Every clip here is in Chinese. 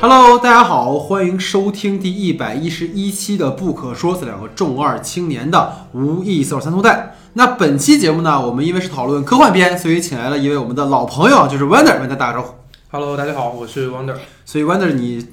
Hello，大家好，欢迎收听第一百一十一期的《不可说》，这两个重二青年的无意思三通带。那本期节目呢，我们因为是讨论科幻片，所以请来了一位我们的老朋友，就是 Wonder，跟大家打个招呼。Hello，大家好，我是 Wonder 所以 Wonder，你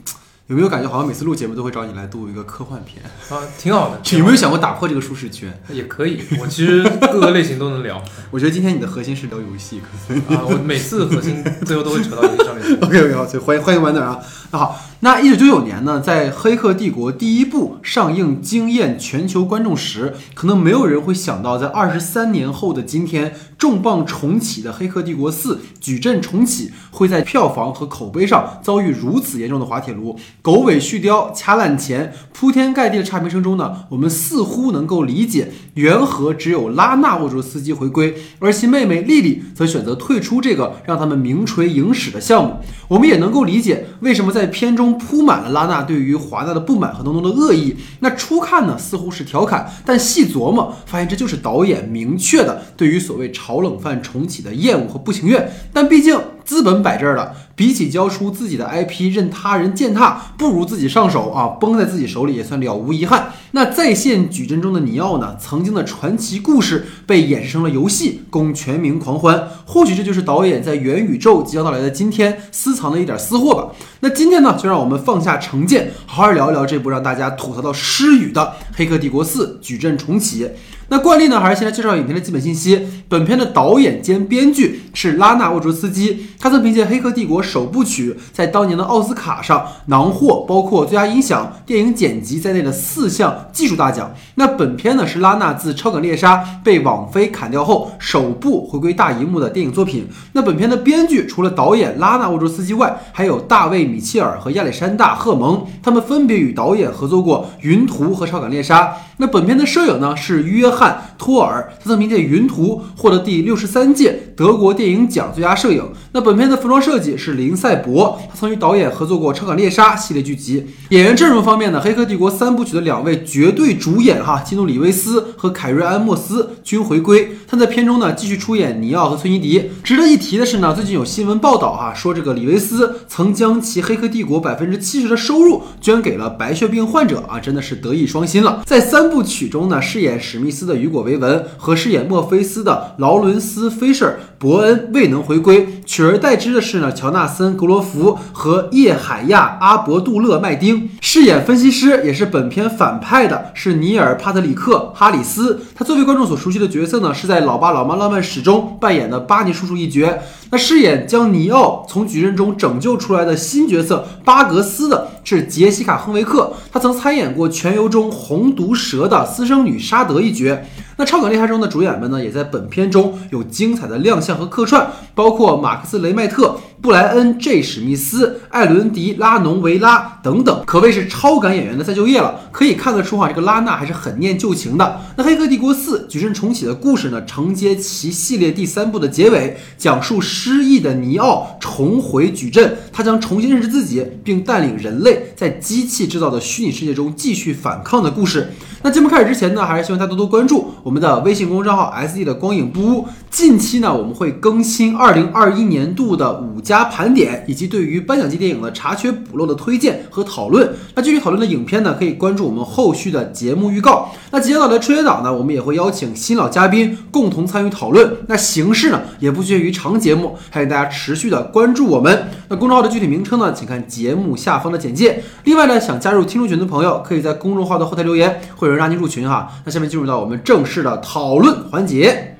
有没有感觉好像每次录节目都会找你来录一个科幻片？啊，挺好的，有没有想过打破这个舒适圈？也可以，我其实各个类型都能聊 我觉得今天你的核心是聊游戏，可能。啊，我每次核心最后都会扯到游戏上面。OK OK 好，所以欢迎欢迎 Wonder 啊。那好，那一九九九年呢，在《黑客帝国》第一部上映惊艳全球观众时，可能没有人会想到，在二十三年后的今天，重磅重启的《黑客帝国四》矩阵重启，会在票房和口碑上遭遇如此严重的滑铁卢。狗尾续貂、掐烂钱、铺天盖地的差评声中呢，我们似乎能够理解，缘何只有拉纳沃卓斯基回归，而其妹妹莉莉则选择退出这个让他们名垂影史的项目。我们也能够理解为什么在片中铺满了拉纳对于华纳的不满和浓浓的恶意。那初看呢，似乎是调侃，但细琢磨，发现这就是导演明确的对于所谓炒冷饭重启的厌恶和不情愿。但毕竟资本摆这儿了，比起交出自己的 IP 任他人践踏，不如自己上手啊，崩在自己手里也算了无遗憾。那在线矩阵中的尼奥呢？曾经的传奇故事被演示成了游戏，供全民狂欢。或许这就是导演在元宇宙即将到来的今天私藏的一点私货吧。那今天呢，就让我们放下成见，好好聊一聊这部让大家吐槽到失语的《黑客帝国四：矩阵重启》。那惯例呢，还是先来介绍影片的基本信息。本片的导演兼编剧是拉纳沃卓斯基，他曾凭借《黑客帝国》首部曲在当年的奥斯卡上囊获包括最佳音响、电影剪辑在内的四项技术大奖。那本片呢是拉纳自《超感猎杀》被网飞砍掉后首部回归大荧幕的电影作品。那本片的编剧除了导演拉纳沃卓斯基外，还有大卫米切尔和亚历山大赫蒙，他们分别与导演合作过《云图》和《超感猎杀》。那本片的摄影呢是约翰托尔，他曾凭借《云图》获得第六十三届德国电影奖最佳摄影。那本片的服装设计是林赛博，他曾与导演合作过《超感猎杀》系列剧集。演员阵容方面呢，《黑客帝国》三部曲的两位绝对主演哈，基努里维斯和凯瑞安莫斯均回归。他在片中呢继续出演尼奥和崔妮迪。值得一提的是呢，最近有新闻报道哈，说这个李维斯曾将其《黑客帝国》百分之七十的收入捐给了白血病患者啊，真的是德艺双馨了。在三三部曲中呢，饰演史密斯的雨果·维文和饰演墨菲斯的劳伦斯·菲舍尔·伯恩未能回归，取而代之的是呢，乔纳森·格罗弗和叶海亚·阿伯杜勒·麦丁饰演分析师，也是本片反派的是尼尔·帕特里克·哈里斯。他作为观众所熟悉的角色呢，是在《老爸老妈浪漫史》中扮演的巴尼叔叔一角。那饰演将尼奥从矩阵中拯救出来的新角色巴格斯的是杰西卡·亨维克，她曾参演过《全游》中红毒蛇的私生女沙德一角。那《超感猎杀》中的主演们呢，也在本片中有精彩的亮相和客串，包括马克思·雷麦特、布莱恩 ·J· 史密斯、艾伦迪·拉农维拉等等，可谓是超感演员的再就业了。可以看得出哈，这个拉纳还是很念旧情的。那《黑客帝国四：矩阵重启》的故事呢，承接其系列第三部的结尾，讲述失忆的尼奥重回矩阵，他将重新认识自己，并带领人类在机器制造的虚拟世界中继续反抗的故事。那节目开始之前呢，还是希望大家多多关注我们的微信公众号 “SD” 的光影不污。近期呢，我们会更新二零二一年度的五佳盘点，以及对于颁奖季电影的查缺补漏的推荐和讨论。那继续讨论的影片呢，可以关注我们后续的节目预告。那即将到来的春节档呢，我们也会邀请新老嘉宾共同参与讨论。那形式呢，也不限于长节目，还请大家持续的关注我们。那公众号的具体名称呢，请看节目下方的简介。另外呢，想加入听众群的朋友，可以在公众号的后台留言，会有人拉您入群哈。那下面进入到我们正式的讨论环节。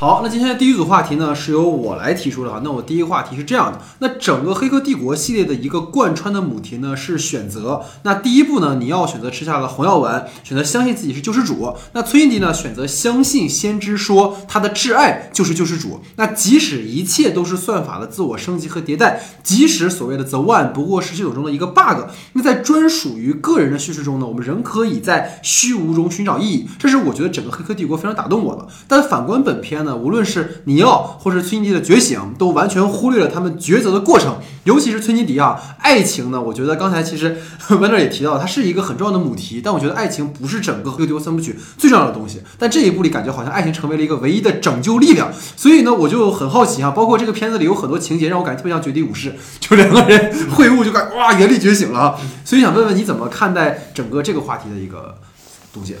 好，那今天的第一组话题呢，是由我来提出的哈。那我第一个话题是这样的，那整个《黑客帝国》系列的一个贯穿的母题呢是选择。那第一步呢，你要选择吃下了红药丸，选择相信自己是救世主。那崔妮迪呢，选择相信先知说他的挚爱就是救世主。那即使一切都是算法的自我升级和迭代，即使所谓的 The One 不过是系统中的一个 bug，那在专属于个人的叙事中呢，我们仍可以在虚无中寻找意义。这是我觉得整个《黑客帝国》非常打动我的。但反观本片呢？呢，无论是尼奥或是崔妮迪的觉醒，都完全忽略了他们抉择的过程。尤其是崔妮迪啊，爱情呢，我觉得刚才其实 温德也提到，它是一个很重要的母题，但我觉得爱情不是整个《黑帝国三部曲》最重要的东西。但这一部里感觉好像爱情成为了一个唯一的拯救力量，所以呢，我就很好奇啊，包括这个片子里有很多情节让我感觉特别像《绝地武士》，就两个人会晤就感哇原力觉醒了啊。所以想问问你怎么看待整个这个话题的一个读解的？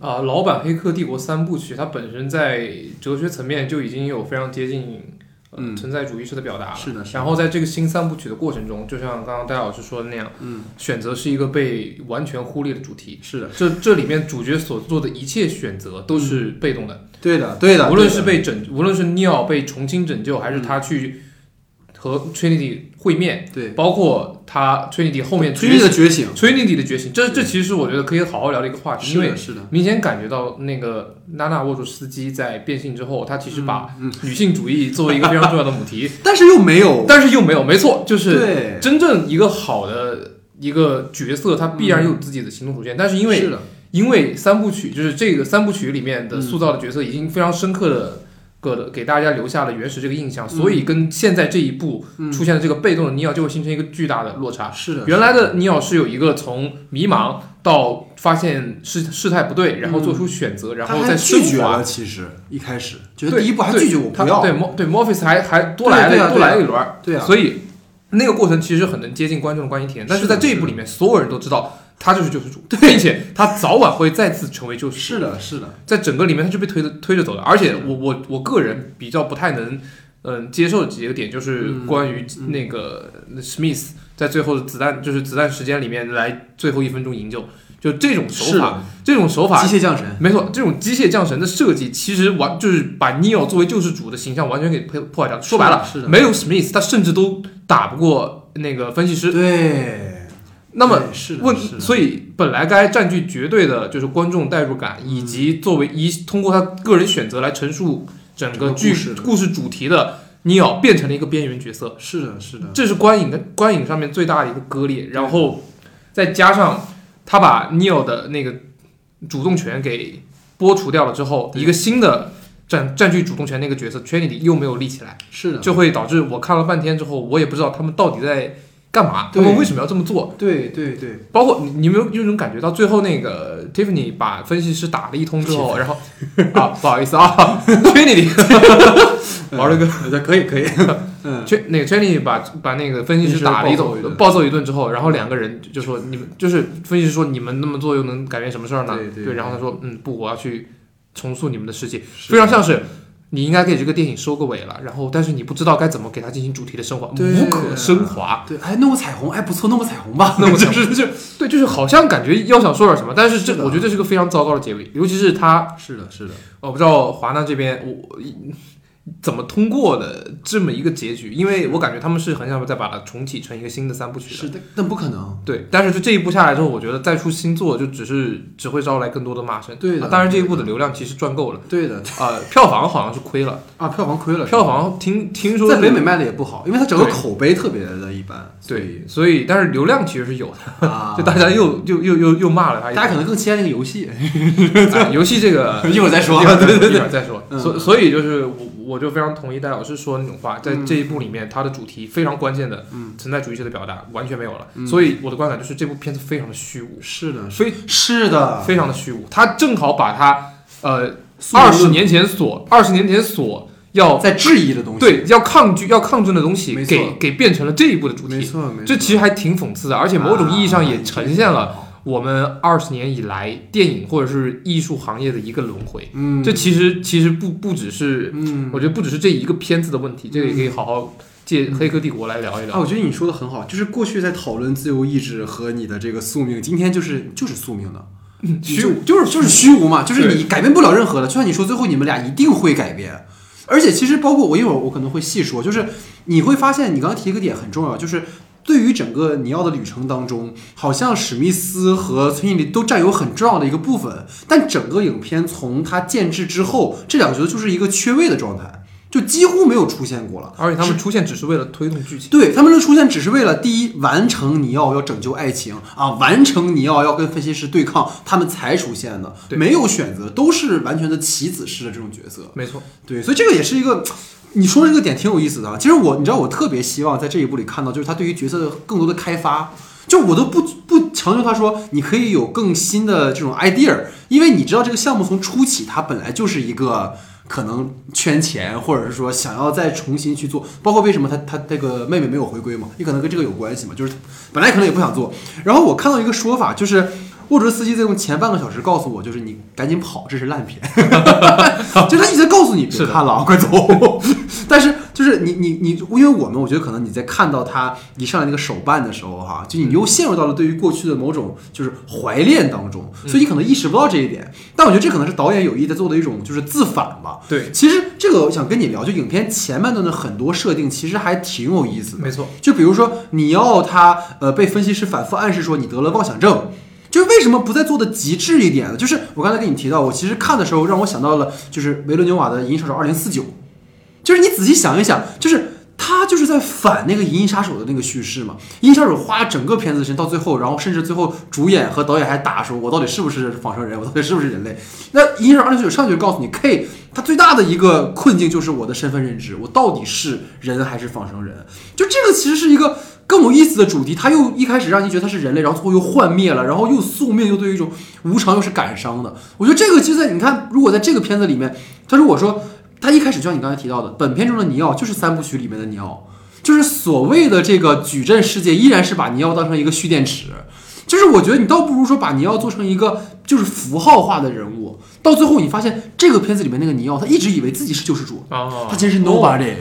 对，啊，老版《黑客帝国》三部曲，它本身在哲学层面就已经有非常接近。呃嗯存在主义式的表达了。是的然后在这个新三部曲的过程中，就像刚刚戴老师说的那样，嗯，选择是一个被完全忽略的主题。是的，这这里面主角所做的一切选择都是被动的，对的，对的，无论是被拯，无论是 Neo 被重新拯救，还是他去和 Trinity 会面，对。包括他 Trinity 后面崔妮的觉醒，Trinity 的觉醒，这这其实是我觉得可以好好聊的一个话题，因为是的，明显感觉到那个娜娜沃卓斯基在变性之后，他其实把嗯，女性主义作为一个非常重要的母题，但是又没有，但是又没有，没错，就是对，真正一个好的一个角色，他必然有自己的行动主线，但是因为是的，因为三部曲就是这个三部曲里面的塑造的角色已经非常深刻的。个的给大家留下了原始这个印象，所以跟现在这一部嗯出现的这个被动的尼奥就会形成一个巨大的落差。是的，原来的尼奥是有一个从迷茫到发现事事态不对，然后做出选择，然后再拒绝了，。其实一开始觉得第一步还拒绝我不要，他对莫对 Morpheus 还还多来了多来了一轮儿，对啊，所以那个过程其实很能接近观众的观影体验。但是在这一部里面，所有人都知道他就是救世主，并且他早晚会再次成为救世主。是的，是的，在整个里面他就被推着推着走的。而且我我我个人比较不太能嗯接受的几个点，就是嗯关于那个 Smith 在最后的子弹就是子弹时间里面来最后一分钟营救，就这种手法，这种手法机。械降神，没错，这种机械降神的设计，其实完就是把 Neo 作为救世主的形象完全给破破坏掉。说白了，是的，没有 Smith，他甚至都打不过那个分析师。对，那么是问是，的。所以本来该占据绝对的就是观众代入感，以及作为一通过他个人选择来陈述整个剧故事主题的尼奥变成了一个边缘角色，是的，是的，这是观影的观影上面最大的一个割裂。然后再加上他把尼奥的那个主动权给剥除掉了之后，一个新的占占据主动权那个角色 Trinity 又没有立起来，是的，就会导致我看了半天之后，我也不知道他们到底在干嘛，他们为什么要这么做。对对对，包括你，你有没有有种感觉到最后那个 Tiffany 把分析师打了一通之后，然后啊，不好意思啊，Trinity。玩了个个，可以可以，嗯，圈那个 Trinity 把把那个分析师打了一顿，暴揍一顿。之后，然后两个人就说你们就是分析师说你们那么做又能改变什么事儿呢？对对然后他说嗯不，我要去重塑你们的世界，非常像是。你应该给这个电影收个尾了，然后但是你不知道该怎么给它进行主题的升华，无可升华。对，哎，弄个彩虹，哎，不错，弄个彩虹吧，弄个彩就是就对，就是好像感觉要想说点什么，但是这是我觉得这是个非常糟糕的结尾，尤其是他，是的，是的，我不知道华纳这边我我怎么通过的这么一个结局，因为我感觉他们是很想再把它重启成一个新的三部曲的。是的，但不可能，对，但是就这一部下来之后，我觉得再出新作就只是只会招来更多的骂声。对的啊当然这一部的流量其实赚够了，对的。呃，票房好像是亏了，啊，票房亏了，票房听听说在北美卖的也不好，因为它整个口碑特别的一般，对，所以但是流量其实是有的，啊，就大家又又又又又骂了他，大家可能更期待那个游戏，哎游戏这个 一会儿再说。一会儿对对对，一会儿再说。嗯。所所以就是我我就非常同意戴老师说的那种话，在嗯。这一部里面，它的主题非常关键的嗯。存在主义式的表达完全没有了。嗯。所以我的观感就是这部片子非常的虚无，是的，非是的，非常的虚无。他正好把他呃二十年前所二十年前所要在质疑的东西，对要抗拒要抗争的东西给给变成了这一部的主题，没错，没错，这其实还挺讽刺的，而且某种意义上也呈现了啊，我们二十年以来电影或者是艺术行业的一个轮回。嗯，这其实其实不不只是，嗯，我觉得不只是这一个片子的问题，这个也可以好好借《黑客帝国》来聊一聊啊，我觉得你说的很好，就是过去在讨论自由意志和你的这个宿命，今天就是就是宿命的，虚无就是就是虚无嘛，就是你改变不了任何的。就像你说，最后你们俩一定会改变。而且其实包括我一会儿我可能会细说，就是你会发现你刚刚提一个点很重要，就是对于整个尼奥的旅程当中，好像史密斯和崔妮迪都占有很重要的一个部分，但整个影片从他建制之后，这两个角色就是一个缺位的状态。就几乎没有出现过了。而且他们出现只是为了推动剧情。对他们的出现只是为了第一完成尼奥要拯救爱情啊，完成尼奥要跟分析师对抗，他们才出现的，对没有选择，都是完全的棋子式的这种角色。没错，对，所以这个也是一个，你说的这个点挺有意思的啊。其实我，你知道，我特别希望在这一部里看到，就是他对于角色的更多的开发。就我都不不强求他说你可以有更新的这种 idea，因为你知道这个项目从初期它本来就是一个可能圈钱，或者是说想要再重新去做，包括为什么他他这个妹妹没有回归嘛，也可能跟这个有关系嘛，就是本来可能也不想做。然后我看到一个说法，就是沃卓斯基在用前半个小时告诉我，就是你赶紧跑，这是烂片，就他一直在告诉你别看了啊，快走。但是就是你你你，因为我们我觉得可能你在看到他一上来那个手办的时候哈，就你又陷入到了对于过去的某种就是怀恋当中，所以你可能意识不到这一点。但我觉得这可能是导演有意在做的一种就是自反吧。对，其实这个我想跟你聊，就影片前半段的很多设定其实还挺有意思的。没错，就比如说你要他呃被分析师反复暗示说你得了妄想症，就是为什么不再做的极致一点呢？就是我刚才跟你提到，我其实看的时候让我想到了就是维伦纽瓦的《银翼杀手二零四九》，就是你仔细想一想，就是。他就是在反那个《银翼杀手》的那个叙事嘛，《银翼杀手》花整个片子的时间到最后，然后甚至最后主演和导演还打说，我到底是不是仿生人，我到底是不是人类？那《银翼杀手二零四九》上去就告诉你，K 他最大的一个困境就是我的身份认知，我到底是人还是仿生人？就这个其实是一个更有意思的主题，他又一开始让你觉得他是人类，然后最后又幻灭了，然后又宿命，又对于一种无常又是感伤的。我觉得这个其实在你看，如果在这个片子里面，他如果说他一开始就像你刚才提到的，本片中的尼奥就是三部曲里面的尼奥，就是所谓的这个矩阵世界依然是把尼奥当成一个蓄电池。就是我觉得你倒不如说把尼奥做成一个就是符号化的人物，到最后你发现这个片子里面那个尼奥，他一直以为自己是救世主，哦，他其实是 nobody。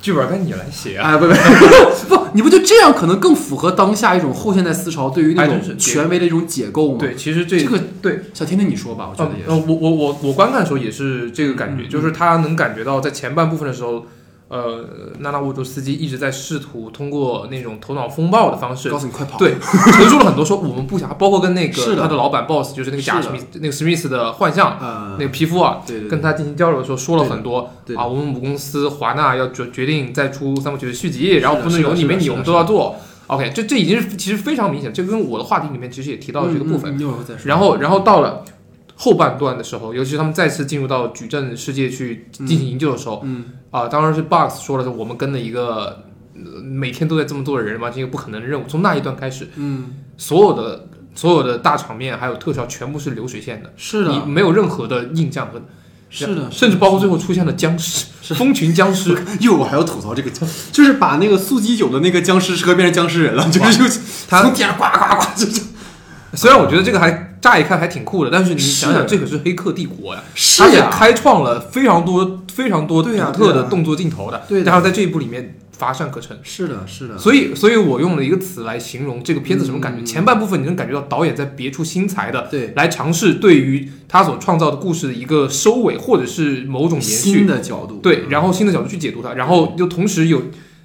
剧本该你来写啊。哎，不不 不，你不就这样可能更符合当下一种后现代思潮对于那种权威的一种解构吗？，对，其实这这个对，小天天你说吧，我觉得也。我我我我观看的时候也是这个感觉，就是他能感觉到在前半部分的时候，呃，娜娜沃卓斯基一直在试图通过那种头脑风暴的方式告，诉你快跑。对，陈述了很多说我们不想，包括跟那个 他的老板 boss，就是那个假是的。史密斯那个史密斯的幻象，呃，那个皮肤啊，对对对，跟他进行交流的时候说了很多对的啊，我们母公司华纳要决决定再出三部曲的续集，然后不能有你没你，我们都要做。OK，这这已经是其实非常明显，这跟我的话题里面其实也提到了这个部分。然后，然后到了后半段的时候，尤其是他们再次进入到矩阵世界去进行营救的时候，嗯，啊、当然是 Box 说了，是我们跟了一个、呃每天都在这么做的人完成一个不可能的任务。从那一段开始，嗯，所有的所有的大场面还有特效全部是流水线的，是的，你没有任何的印象和，是的，甚至包括最后出现了僵尸，蜂群僵尸，又我还要吐槽这个，就是把那个速激九的那个僵尸车变成僵尸人了，就是又他从天上呱呱呱，就就 虽然我觉得这个还乍一看还挺酷的，但是你想想，这可是黑客帝国呀，是而且呀，开创了非常多非常多独特的动作镜头的，对啊然后在这一部里面乏善可陈。是的，是的，所以，所以我用了一个词来形容这个片子什么感觉。嗯。前半部分你能感觉到导演在别出心裁的对。来尝试对于他所创造的故事的一个收尾，或者是某种延新续。的角度，对，然后新的角度去解读它，然后又同时有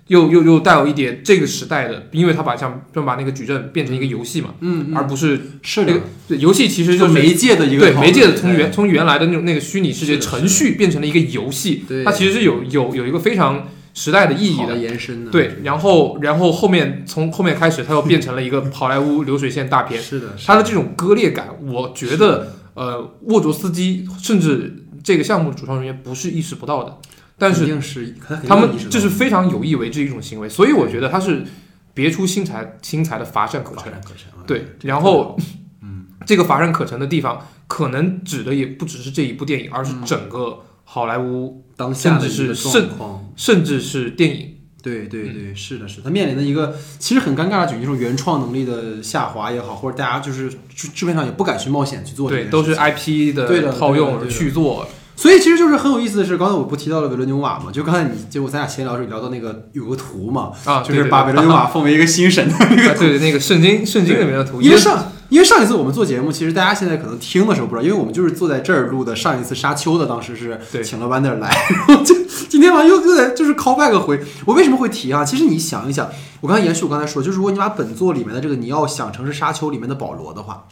又又又带有一点这个时代的，因为他把像就把那个矩阵变成一个游戏嘛，嗯，嗯，而不是是的那个，对游戏其实就是媒介的一个对媒介的从原从原来的那种那个虚拟世界程序变成了一个游戏，对它其实是有有有一个非常时代的意义的。延伸的，对，然后然后后面从后面开始，它又变成了一个 好莱坞流水线大片。是的，是它的这种割裂感，我觉得呃，沃卓斯基甚至这个项目的主创人员不是意识不到的，但是是他们这是非常有意为之的一种行为，所以我觉得他是别出心裁心裁的乏善可陈。对，然后 嗯，这个乏善可陈的地方，可能指的也不只是这一部电影，而嗯是整个好莱坞，当下的甚至是状况。甚至是电影。对对对，是的，是的他面临的一个其实很尴尬的局面，就是原创能力的下滑也好，或者大家就是制制片上也不敢去冒险去做对，都是 IP 的套用对的对的续作，所以其实就是很有意思的是，刚才我不提到了维伦纽瓦嘛，就刚才你结果咱俩闲聊的时候聊到那个有个图嘛，啊，就是把维伦纽瓦奉为一个新神的对对对那个圣经圣经里面的图，因为上因为上一次我们做节目，其实大家现在可能听的时候不知道，因为我们就是坐在这儿录的。上一次沙丘的，当时是请了 Wander 来，然后就今天晚上又又在就是 call back 回。我为什么会提啊？其实你想一想，我刚才延续我刚才说，就是如果你把本作里面的这个你要想成是沙丘里面的保罗的话，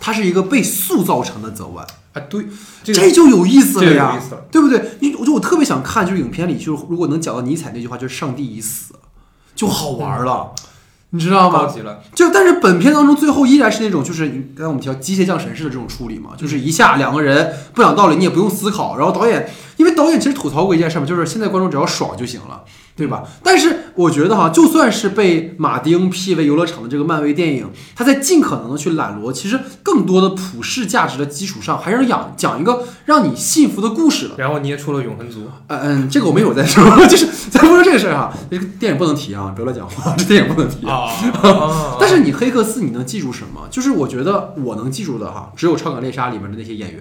他是一个被塑造成的泽万，啊，对，这个这就有意思了这个有呀对不对？你我就我特别想看，就是影片里就是如果能讲到尼采那句话，就是“上帝已死”，就好玩了，你知道吗？高级了。就但是本片当中最后依然是那种就是刚才我们提到机械降神式的这种处理嘛，就是一下两个人不讲道理，你也不用思考，然后导演因为导演其实吐槽过一件事嘛，就是现在观众只要爽就行了，对吧？但是我觉得哈，就算是被马丁批为游乐场的这个漫威电影，它在尽可能的去揽罗其实更多的普世价值的基础上，还是讲讲一个让你信服的故事的。然后捏出了永恒族，嗯嗯，这个我们一会儿再说，就是咱不说这个事儿哈，这个电影不能提啊，别乱讲话，这电影不能提。啊，但是你黑客四你能记住什么？就是我觉得我能记住的哈，只有《超感猎杀》里面的那些演员，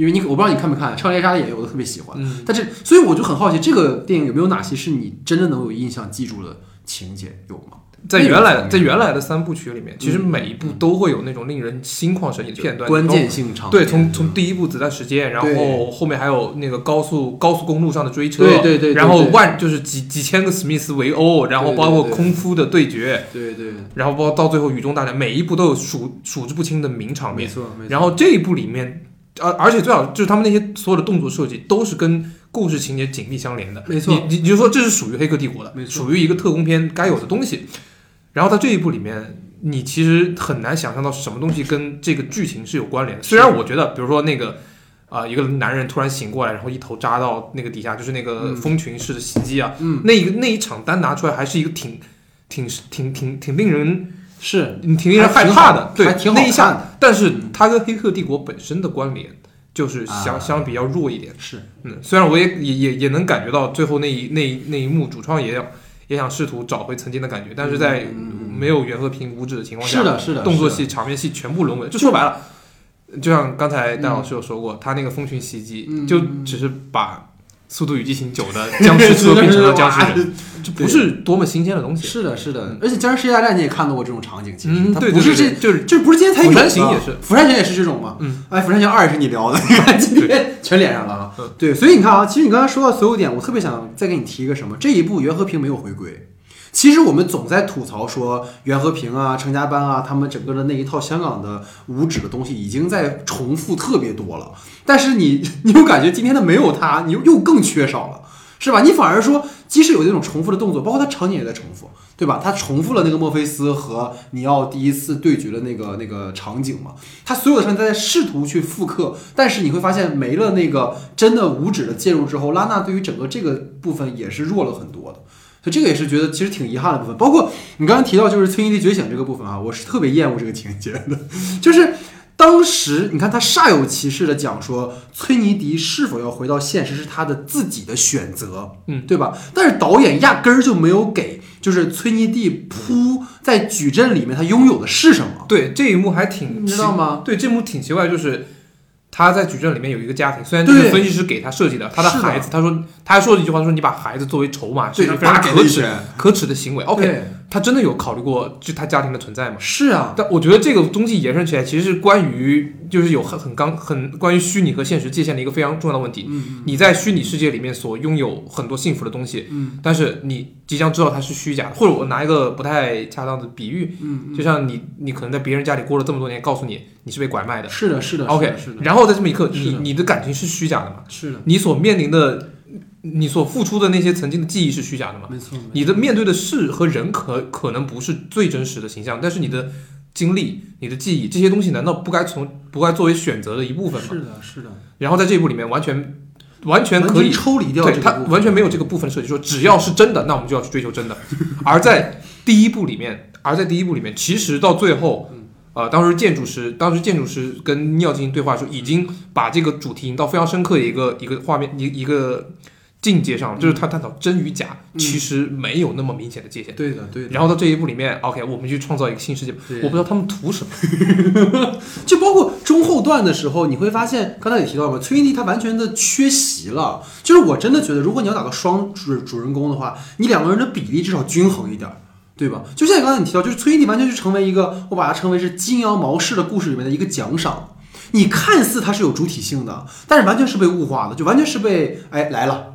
因为你我不知道你看没看《超感猎杀》的演员，我都特别喜欢。嗯，但是所以我就很好奇，这个电影有没有哪些是你真的能有印象记住的情节？有吗？在原来的在原来的三部曲里面，其实每一部都会有那种令人心旷神怡的片段，关键性场对，从从第一部子弹时间，然后后面还有那个高速高速公路上的追车，对对对对然后对万就是几几千个史密斯围殴，然后包括空夫的对决，对对，然后包括到最后雨中大战，每一部都有数数之不清的名场面。没错没错。然后这一部里面，而而且最好就是他们那些所有的动作设计都是跟故事情节紧密相连的。没错你你你就说这是属于《黑客帝国》的，属于一个特工片该有的东西。然后在这一部里面，你其实很难想象到什么东西跟这个剧情是有关联的。虽然我觉得，比如说那个。啊、一个男人突然醒过来，然后一头扎到那个底下，就是那个嗯蜂群式的袭击啊，嗯，那一个那一场单拿出来，还是一个挺挺挺挺挺令人是。你挺令人害怕的，对那一下。但是它跟《黑客帝国》本身的关联就是相、啊。相比较弱一点。是。嗯，虽然我也也也也能感觉到最后那一那一那一幕，主创也要也想试图找回曾经的感觉，但是在嗯没有袁和平无止的情况下，是的是的，动作戏、场面戏全部沦为。就说白了，就像刚才戴老师有说过，他那个蜂群袭击，嗯。就只是把《速度与激情九》的僵尸车变成了僵尸人，这 不是多么新鲜的东西。是的，是的，而且《僵尸世界大战》你也看到过这种场景，其实嗯，它对不是这就是这不是今天才有的。釜山行也是釜山行也是这种嘛。嗯，哎，釜山行二也是你聊的，你看今天全连上了。对，所以你看啊，其实你刚才说到所有点，我特别想再给你提一个什么，这一部袁和平没有回归。其实我们总在吐槽说袁和平啊、成家班啊，他们整个的那一套香港的无纸的东西已经在重复特别多了。但是你 你又感觉今天的没有他，你又又更缺少了。是吧？你反而说，即使有那种重复的动作，包括他场景也在重复，对吧？他重复了那个墨菲斯和尼奥第一次对决的那个那个场景嘛，他所有的场景他在试图去复刻，但是你会发现没了那个真的无指的介入之后，拉娜对于整个这个部分也是弱了很多的。所以这个也是觉得其实挺遗憾的部分，包括你刚刚提到就是崔妮蒂觉醒这个部分啊，我是特别厌恶这个情节的，就是当时你看他煞有其事的讲说崔妮迪是否要回到现实是他的自己的选择，嗯对吧？但是导演压根儿就没有给就是崔妮蒂铺在矩阵里面他拥有的是什么，对这一幕还挺你知道吗？对，这幕挺奇怪，就是他在矩阵里面有一个家庭，虽然这个分析师给他设计的，他的孩子，他说他还说了一句话，说你把孩子作为筹码，是对一个非常可耻可耻的行为。OK，对他真的有考虑过就他家庭的存在吗？是啊，但我觉得这个东西延伸起来，其实是关于就是有很很刚很关于虚拟和现实界限的一个非常重要的问题。嗯你在虚拟世界里面所拥有很多幸福的东西，嗯但是你即将知道它是虚假的，或者我拿一个不太恰当的比喻，嗯，就像你你可能在别人家里过了这么多年，告诉你你是被拐卖的。是的，是的 OK，是的，然后在这么一刻，你你的感情是虚假的嘛？是的，你所面临的，你所付出的那些曾经的记忆是虚假的吗？没错，你的面对的事和人可可能不是最真实的形象，但是你的经历、你的记忆这些东西，难道不该从不该作为选择的一部分吗？是的，是的，然后在这一部里面，完全完全可以，抽离掉对它这个部分完全没有这个部分设计，说只要是真的，那我们就要去追求真的。而在第一部里面，而在第一部里面，其实到最后。呃，当时建筑师，当时建筑师跟尼奥进行对话的时候，已经把这个主题引到非常深刻的一个一个画面一一个境界上，就是他探讨真与假嗯其实没有那么明显的界限。对的，对的。然后到这一步里面，OK，我们去创造一个新世界，我不知道他们图什么。就包括中后段的时候，你会发现，刚才也提到了嘛，崔妮蒂她完全的缺席了。就是我真的觉得，如果你要打个双主主人公的话，你两个人的比例至少均衡一点儿，对吧？就像你刚才你提到，就是崔妮蒂完全就成为一个，我把它称为是金羊毛式的故事里面的一个奖赏。你看似它是有主体性的，但是完全是被物化的，就完全是被哎来了。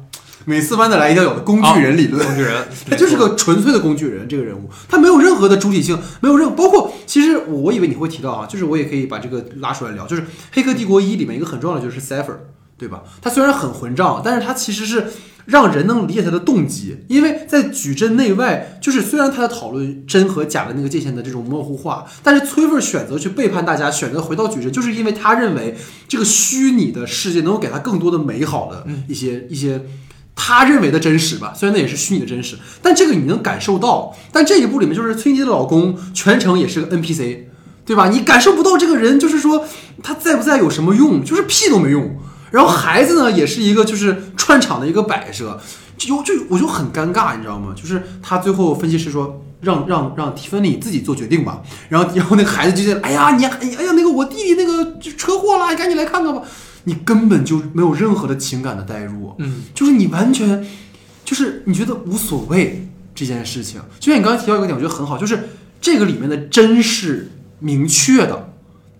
每次弯德莱一定要有的工具人理论。工具人，他就是个纯粹的工具人，这个人物，他没有任何的主体性，没有任包括，其实我以为你会提到啊，就是我也可以把这个拉出来聊，就是《黑客帝国一》里面一个很重要的就是 Cipher，对吧？他虽然很混账，但是他其实是让人能理解他的动机，因为在矩阵内外，就是虽然他在讨论真和假的那个界限的这种模糊化，但是崔 r 选择去背叛大家，选择回到矩阵，就是因为他认为这个虚拟的世界能够给他更多的美好的一些、一些。他认为的真实吧，虽然那也是虚拟的真实，但这个你能感受到。但这一部里面就是崔妮的老公全程也是个 NPC，对吧？你感受不到这个人，就是说他在不在有什么用，就是屁都没用。然后孩子呢，也是一个就是串场的一个摆设，就就我就很尴尬，你知道吗？就是他最后分析师说让让让提芬妮自己做决定吧，然后然后那个孩子就在哎呀你哎呀那个我弟弟那个车祸了，你赶紧来看看吧。你根本就没有任何的情感的代入，嗯，就是你完全就是你觉得无所谓这件事情。就像你刚才提到一个点，我觉得很好，就是这个里面的真是明确的，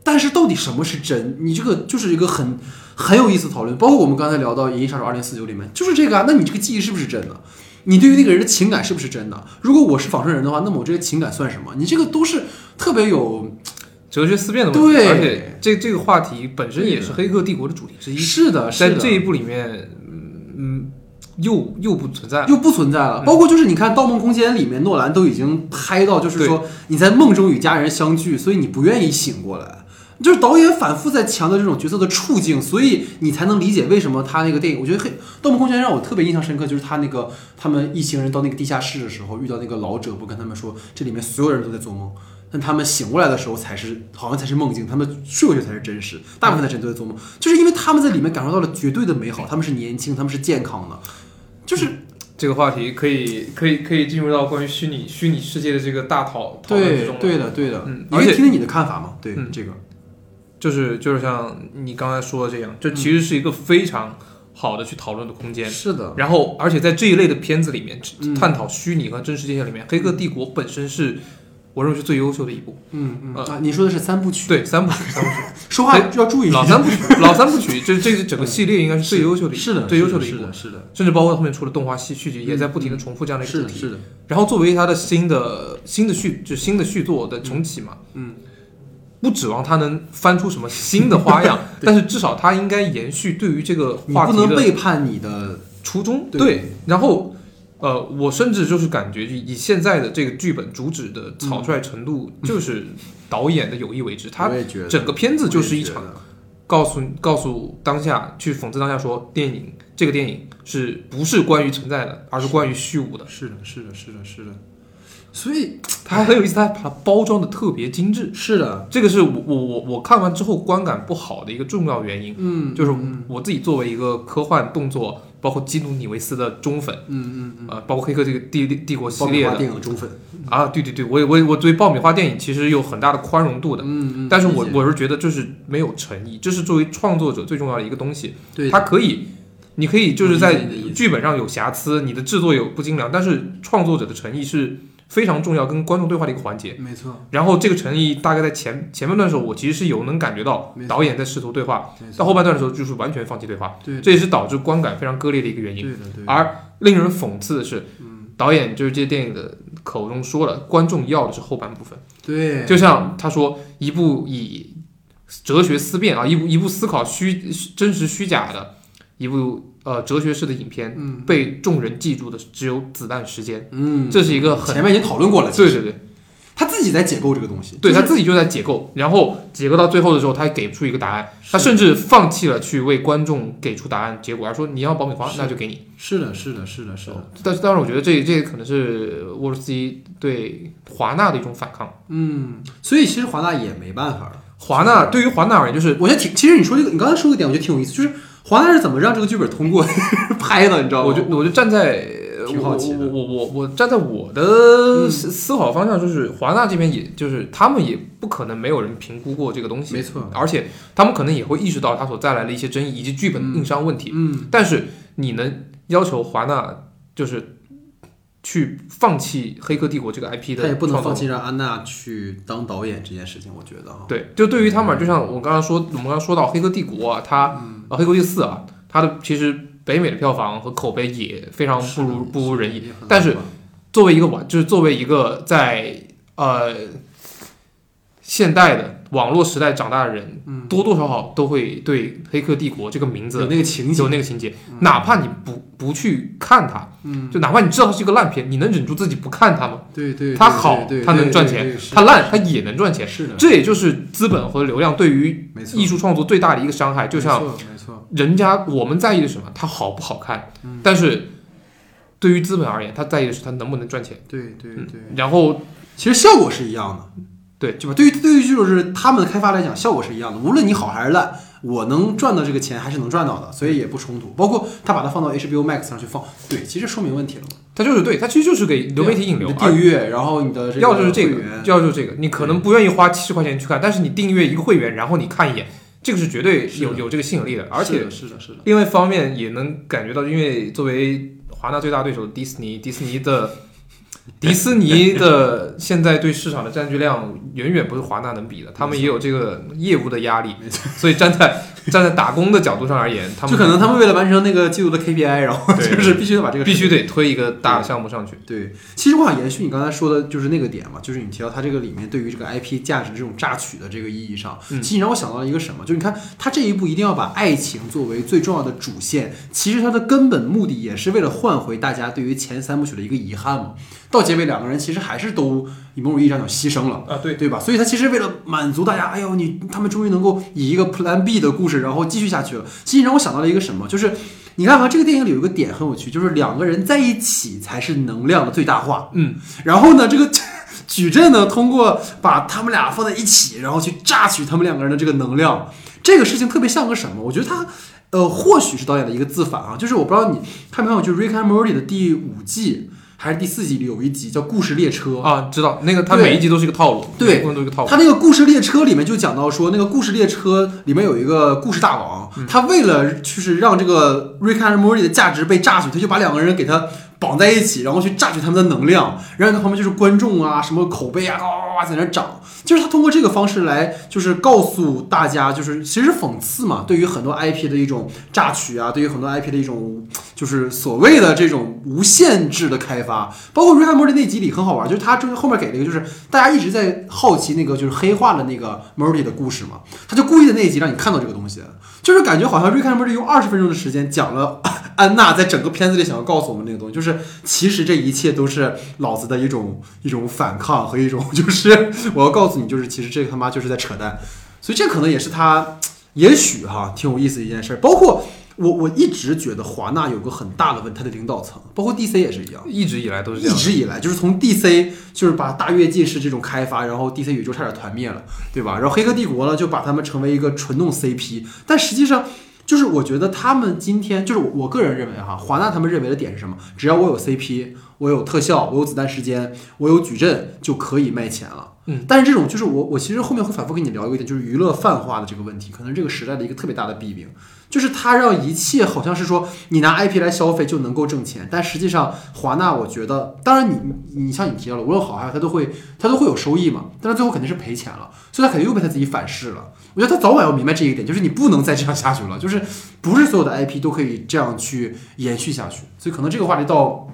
但是到底什么是真？你这个就是一个很很有意思讨论。包括我们刚才聊到《银翼杀手二零四九》里面，就是这个啊。那你这个记忆是不是真的？你对于那个人的情感是不是真的？如果我是仿生人的话，那么我这些情感算什么？你这个都是特别有。哲学思辨的问题，而且这这个话题本身也是《黑客帝国》的主题之一。是的，在这一部里面，嗯，又又不存在，又不存在了。包括就是你看《盗梦空间》里面，诺兰都已经拍到，就是说你在梦中与家人相聚，所以你不愿意醒过来。就是导演反复在强调这种角色的处境，所以你才能理解为什么他那个电影。我觉得《黑盗梦空间》让我特别印象深刻，就是他那个他们一行人到那个地下室的时候，遇到那个老者，不跟他们说这里面所有人都在做梦。但他们醒过来的时候，才是好像才是梦境，他们睡过去才是真实。大部分的人都在做梦，就是因为他们在里面感受到了绝对的美好。他们是年轻，他们是健康的。就是这个话题可以可以可以进入到关于虚拟虚拟世界的这个大讨讨论之中。对的，对的。嗯，而且听听你的看法嘛？对，这个就是就是像你刚才说的这样，这其实是一个非常好的去讨论的空间。是的。然后，而且在这一类的片子里面，探讨虚拟和真实界限里面，《黑客帝国》本身是。我认为是最优秀的一部。嗯嗯啊，你说的是三部曲？对，三部曲，三部曲。说话要注意。老三部曲，老三部曲，这这整个系列应该是最优秀的，是的，最优秀的一部，是的。甚至包括后面出了动画戏续集，也在不停的重复这样的一个主题。是的。然后作为它的新的新的续，就新的续作的重启嘛，嗯，不指望它能翻出什么新的花样，但是至少它应该延续对于这个话题的。不能背叛你的初衷。对，然后。呃，我甚至就是感觉，以现在的这个剧本主旨的草率程度，就是导演的有意为之。他整个片子就是一场告诉告诉当下，去讽刺当下，说电影这个电影是不是关于存在的，而是关于虚无的。是的，是的，是的，是的。所以它很有意思，它把它包装的特别精致。是的，这个是我我我我看完之后观感不好的一个重要原因。嗯，就是我自己作为一个科幻动作。包括基努·里维斯的忠粉，嗯嗯嗯，啊，包括黑客这个帝帝国系列的。电影忠粉。啊，对对对，我我我对爆米花电影其实有很大的宽容度的，嗯嗯，但是我我是觉得这是没有诚意，这是作为创作者最重要的一个东西，对，它可以，你可以就是在剧本上有瑕疵，你的制作有不精良，但是创作者的诚意是。非常重要，跟观众对话的一个环节，没错。然后这个诚意大概在前前半段的时候，我其实是有能感觉到导演在试图对话，到后半段的时候就是完全放弃对话，对，这也是导致观感非常割裂的一个原因。对的，对。而令人讽刺的是，导演就是这些电影的口中说了，观众要的是后半部分。对，就像他说，一部以哲学思辨啊，一部一部思考虚真实虚假的一部。呃，哲学式的影片，嗯，被众人记住的只有《子弹时间》，嗯，这是一个很前面已经讨论过了，对对对，他自己在解构这个东西，对他自己就在解构，然后解构到最后的时候，他给不出一个答案，他甚至放弃了去为观众给出答案结果，而说你要爆米花，那就给你。是的，是的，是的，是的。但是，当然，我觉得这这可能是沃尔斯基对华纳的一种反抗。嗯，所以其实华纳也没办法了。华纳对于华纳而言，就是我觉得挺，其实你说这个，你刚才说的点，我觉得挺有意思，就是。华纳是怎么让这个剧本通过 拍的？你知道吗？我就我就站在 挺好奇的。我我我我站在我的思思考方向，就是华纳这边，也就是他们也不可能没有人评估过这个东西，没错。而且他们可能也会意识到它所带来的一些争议以及剧本硬伤问题。嗯。但是你能要求华纳就是去放弃《黑客帝国》这个 IP 的？他也不能放弃让安娜去当导演这件事情。我觉得对，就对于他们，就像我刚刚说，我们刚刚说到《黑客帝国》啊，它。啊，黑客帝四啊，它的其实北美的票房和口碑也非常不如不如人意。但是作为一个玩，就是作为一个在呃现代的网络时代长大的人，嗯多多少少都会对《黑客帝国》这个名字有那个情节有，那个情节，哪怕你不不去看它，嗯，就哪怕你知道它是一个烂片，你能忍住自己不看它吗？对对，它好它能赚钱它烂它也能赚钱，是的，这也就是资本和流量对于，艺术创作最大的一个伤害。就像没错，人家我们在意的是什么？它好不好看？嗯但是对于资本而言，他在意的是它能不能赚钱。对对嗯对，然后其实效果是一样的，对就吧？对于对于就是他们的开发来讲，效果是一样的，无论你好还是烂，我能赚到这个钱还是能赚到的，所以也不冲突。包括他把它放到 HBO Max 上去放，对，其实说明问题了嘛。它就是对，它其实就是给流媒体引流订阅，然后你的这个要就是这个要就是这个，你可能不愿意花七十块钱去看，但是你订阅一个会员，然后你看一眼，这个是绝对是有有这个吸引力的。而且是的是的，另外一方面也能感觉到，因为作为华纳最大对手的迪士尼，迪士尼的 迪士尼的现在对市场的占据量远远不是华纳能比的，他们也有这个业务的压力，所以站在站在打工的角度上而言，他们就可能他们为了完成那个季度的 KPI，然后就是必须得把这个必须得推一个大的项目上去。对，其实我想延续你刚才说的，就是那个点嘛，就是你提到它这个里面对于这个 IP 价值这种榨取的这个意义上，嗯其实你让我想到了一个什么，就是你看它这一步一定要把爱情作为最重要的主线，其实它的根本目的也是为了换回大家对于前三部曲的一个遗憾嘛。到结尾两个人其实还是都以某种意义上讲牺牲了。啊，对，对吧？所以他其实为了满足大家，哎呦，你他们终于能够以一个 Plan B 的故事，然后继续下去了。其实让我想到了一个什么，就是你看哈，这个电影里有一个点很有趣，就是两个人在一起才是能量的最大化。嗯，然后呢，这个 矩阵呢，通过把他们俩放在一起，然后去榨取他们两个人的这个能量，这个事情特别像个什么？我觉得它。呃，或许是导演的一个自反啊，就是我不知道你看没看过，就是《Rick and Morty》的第五季还是第四集里有一集叫《故事列车》啊，知道那个，它每一集都是一个套路，对都是一个套路。他那个故事列车里面就讲到说，那个故事列车里面有一个故事大王，他为了就是让这个 Rick and Morty 的价值被榨取，他就把两个人给他绑在一起，然后去榨取他们的能量，然后他们就是观众啊，什么口碑啊，哇哇哇在那涨。就是他通过这个方式来，就是告诉大家，就是其实讽刺嘛，对于很多 IP 的一种榨取啊，对于很多 IP 的一种就是所谓的这种无限制的开发。包括《瑞克莫 r 那集里很好玩，就是他中后面给了一个，就是大家一直在好奇那个就是黑化的那个 Morty 的故事嘛，他就故意的那一集让你看到这个东西，就是感觉好像瑞克莫 r 用二十分钟的时间讲了安娜在整个片子里想要告诉我们那个东西，就是其实这一切都是老子的一种一种反抗和一种就是我要告诉你，就是其实这个他妈就是在扯淡，所以这可能也是他也许哈挺有意思的一件事儿，包括。我我一直觉得华纳有个很大的问题，它的领导层，包括 DC 也是一样，一直以来都是这样一。直以来就是从 DC 就是把大跃进式这种开发，然后 DC 宇宙差点团灭了，对吧？然后黑客帝国呢就把他们成为一个纯弄 CP，但实际上就是我觉得他们今天就是我个人认为哈，华纳他们认为的点是什么？只要我有 CP，我有特效，我有子弹时间，我有矩阵就可以卖钱了。嗯，但是这种就是我我其实后面会反复跟你聊一个点，就是娱乐泛化的这个问题，可能这个时代的一个特别大的弊病。就是它让一切好像是说你拿 IP 来消费就能够挣钱，但实际上华纳我觉得，当然你你像你提到了，无论好还坏，它都会它都会有收益嘛，但是最后肯定是赔钱了，所以他肯定又被他自己反噬了。我觉得他早晚要明白这一点，就是你不能再这样下去了，就是不是所有的 IP 都可以这样去延续下去，所以可能这个话题到。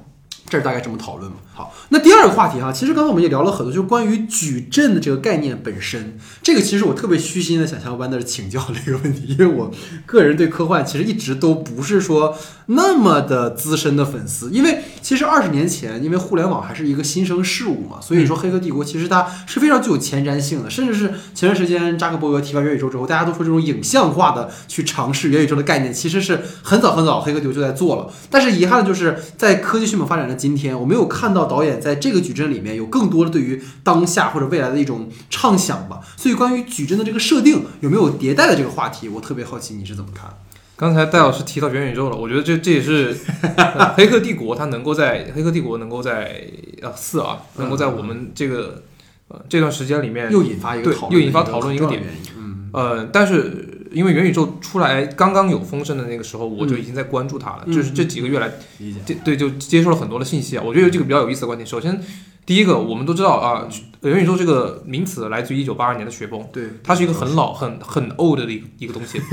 这儿大概这么讨论嘛。好，那第二个话题哈，其实刚才我们也聊了很多，就关于矩阵的这个概念本身。这个其实我特别虚心的想向 Wander 请教这个问题，因为我个人对科幻其实一直都不是说那么的资深的粉丝。因为其实二十年前，因为互联网还是一个新生事物嘛，所以说《黑客帝国》其实它是非常具有前瞻性的，甚至是前段时间扎克伯格提完元宇宙之后，大家都说这种影像化的去尝试元宇宙的概念，其实是很早很早《黑客帝国》就在做了。但是遗憾的就是在科技迅猛发展的今天，我没有看到导演在这个矩阵里面有更多的对于当下或者未来的一种畅想吧。所以关于矩阵的这个设定有没有迭代的这个话题，我特别好奇你是怎么看？刚才戴老师提到元宇宙了，我觉得这这也是呃 黑客帝国它能够在黑客帝国能够在呃四啊，能够在我们这个呃这段时间里面又引发一个对讨论，又引发讨论一个点。嗯，呃，但是因为元宇宙出来刚刚有风声的那个时候，我就已经在关注它了。嗯就是这几个月来，理解。这对就接受了很多的信息啊。我觉得有几个比较有意思的观点。首先，第一个，我们都知道啊，元宇宙这个名词来自于一九八二年的雪崩，对，它是一个很老、很很 old 的一个一个东西。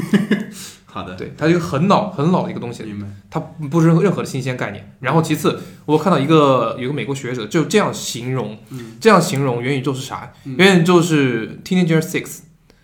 好的，对，它是一个很老、很老的一个东西，明白。它不是任何任何的新鲜概念。然后其次，我看到一个有个美国学者就这样形容，嗯这样形容元宇宙是啥？嗯元宇宙是 teenager six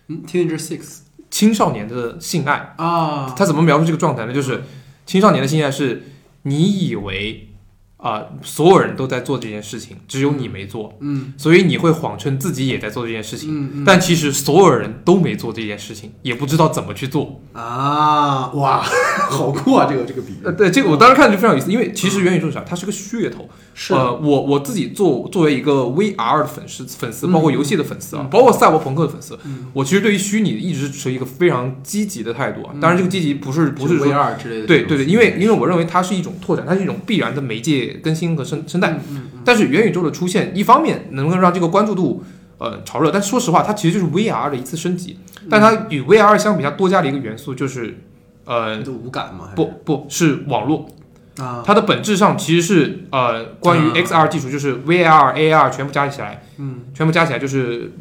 嗯，Teenager Six 青少年的性爱。啊，他怎么描述这个状态呢？就是青少年的性爱是你以为啊、所有人都在做这件事情，只有你没做，嗯所以你会谎称自己也在做这件事情。嗯嗯但其实所有人都没做这件事情，也不知道怎么去做。啊，哇，好酷啊！这个这个比喻呃，对，这个我当时看着就非常有意思，因为其实元宇宙是啥？它是个噱头。是呃，我我自己作作为一个 VR 的粉丝粉丝，嗯包括游戏的粉丝啊，嗯包括赛博朋克的粉丝，嗯我其实对于虚拟一直是持一个非常积极的态度啊。嗯当然，这个积极不是不是说 VR 之类的，对对对，因为因为我认为它是一种拓展，它是一种必然的媒介更新和生生态。但是元宇宙的出现，一方面能够让这个关注度呃潮热，但说实话，它其实就是 VR 的一次升级。但它与 VR 相比，它多加了一个元素，就是呃无感吗？不不是网络，啊，它的本质上其实是呃关于啊。XR 技术，就是 VR、AR 全部加起来，嗯。全部加起来就是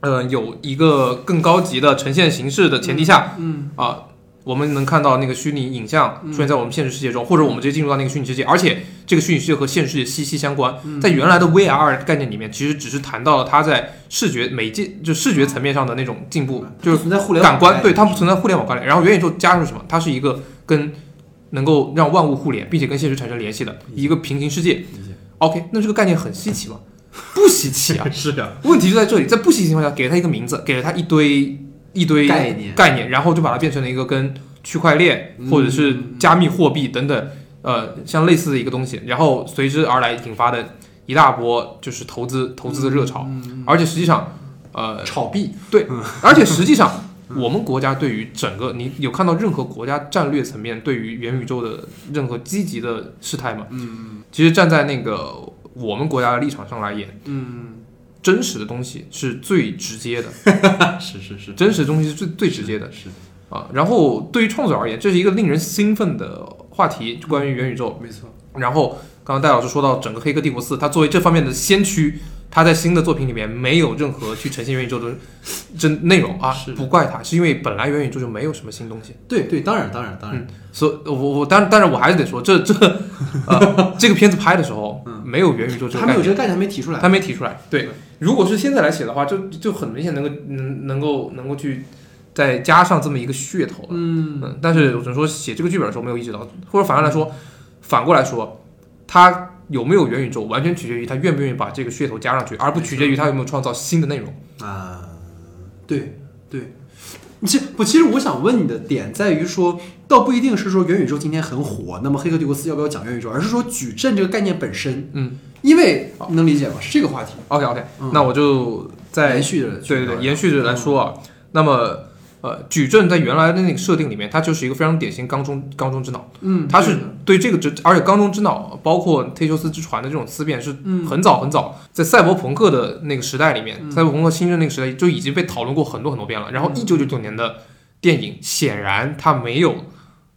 呃有一个更高级的呈现形式的前提下，嗯。啊、我们能看到那个虚拟影像出现在我们现实世界中，或者我们直接进入到那个虚拟世界，而且这个虚拟世界和现实世界息息相关。嗯。在原来的 VR 概念里面，其实只是谈到了它在视觉媒介就视觉层面上的那种进步，就是存在互联网感官，对它不存在互联网关联。然后元宇宙加入什么？它是一个跟能够让万物互联，并且跟现实产生联系的一个平行世界。OK，那这个概念很稀奇吗？不稀奇啊。是的，问题就在这里，在不稀奇情况下，给了它一个名字，给了它一堆一堆概念。概念，然后就把它变成了一个跟区块链嗯。或者是加密货币等等，呃，像类似的一个东西，然后随之而来引发的一大波就是投资投资的热潮，嗯。而且实际上，呃，炒币。对而且实际上，我们国家对于整个你有看到任何国家战略层面对于元宇宙的任何积极的事态吗？嗯。其实站在那个我们国家的立场上来言，嗯，真实的东西是最直接的，是是是，真实的东西是最最直接的。是，啊。然后对于创作者而言，这是一个令人兴奋的话题，关于元宇宙。没错，然后刚刚戴老师说到整个《黑客帝国四》，它作为这方面的先驱，它在新的作品里面没有任何去呈现元宇宙的 真内容啊是，不怪他，是因为本来元宇宙就没有什么新东西。对对，当然当然当然，所以我我当然，但是我还是得说，这这呃，这个片子拍的时候嗯。没有元宇宙这个概念，还没有这个概念还没提出来，他没提出来。对。对，如果是现在来写的话，就就很明显能够能能够能够去再加上这么一个噱头嗯，但是我只能说写这个剧本的时候没有意识到，或者反过来说，反过来说，他有没有元宇宙，完全取决于他愿不愿意把这个噱头加上去，而不取决于他有没有创造新的内容。啊，对对。其实不，其实我想问你的点在于说，倒不一定是说元宇宙今天很火，那么《黑客帝国四》要不要讲元宇宙，而是说矩阵这个概念本身，嗯，因为能理解吗？是这个话题。OK OK，、嗯那我就再延续着，对对对，延续着来说啊，那么呃，矩阵在原来的那个设定里面，它就是一个非常典型缸中缸中之脑，嗯，它是对这个之，而且缸中之脑包括忒修斯之船的这种思辨是嗯很早很早，在赛博朋克的那个时代里面，嗯赛博朋克新生那个时代就已经被讨论过很多很多遍了。然后嗯一九九九年的电影显然它没有，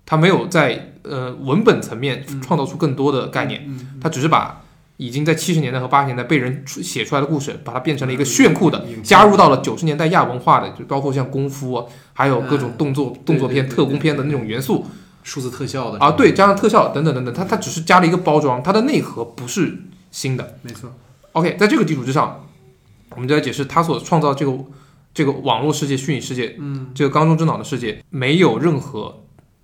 它没有在呃文本层面嗯创造出更多的概念，嗯，它只是把已经在七十年代和八十年代被人出写出来的故事，把它变成了一个炫酷的，加入到了九十年代亚文化的，就包括像功夫啊，还有各种动作、动作片、特工片的那种元素。数字特效的。啊，对，，加上特效等等等等，它它只是加了一个包装，它的内核不是新的。没错，OK，在这个基础之上，我们就来解释它所创造这个这个网络世界、虚拟世界、嗯。这个缸中之脑的世界，没有任何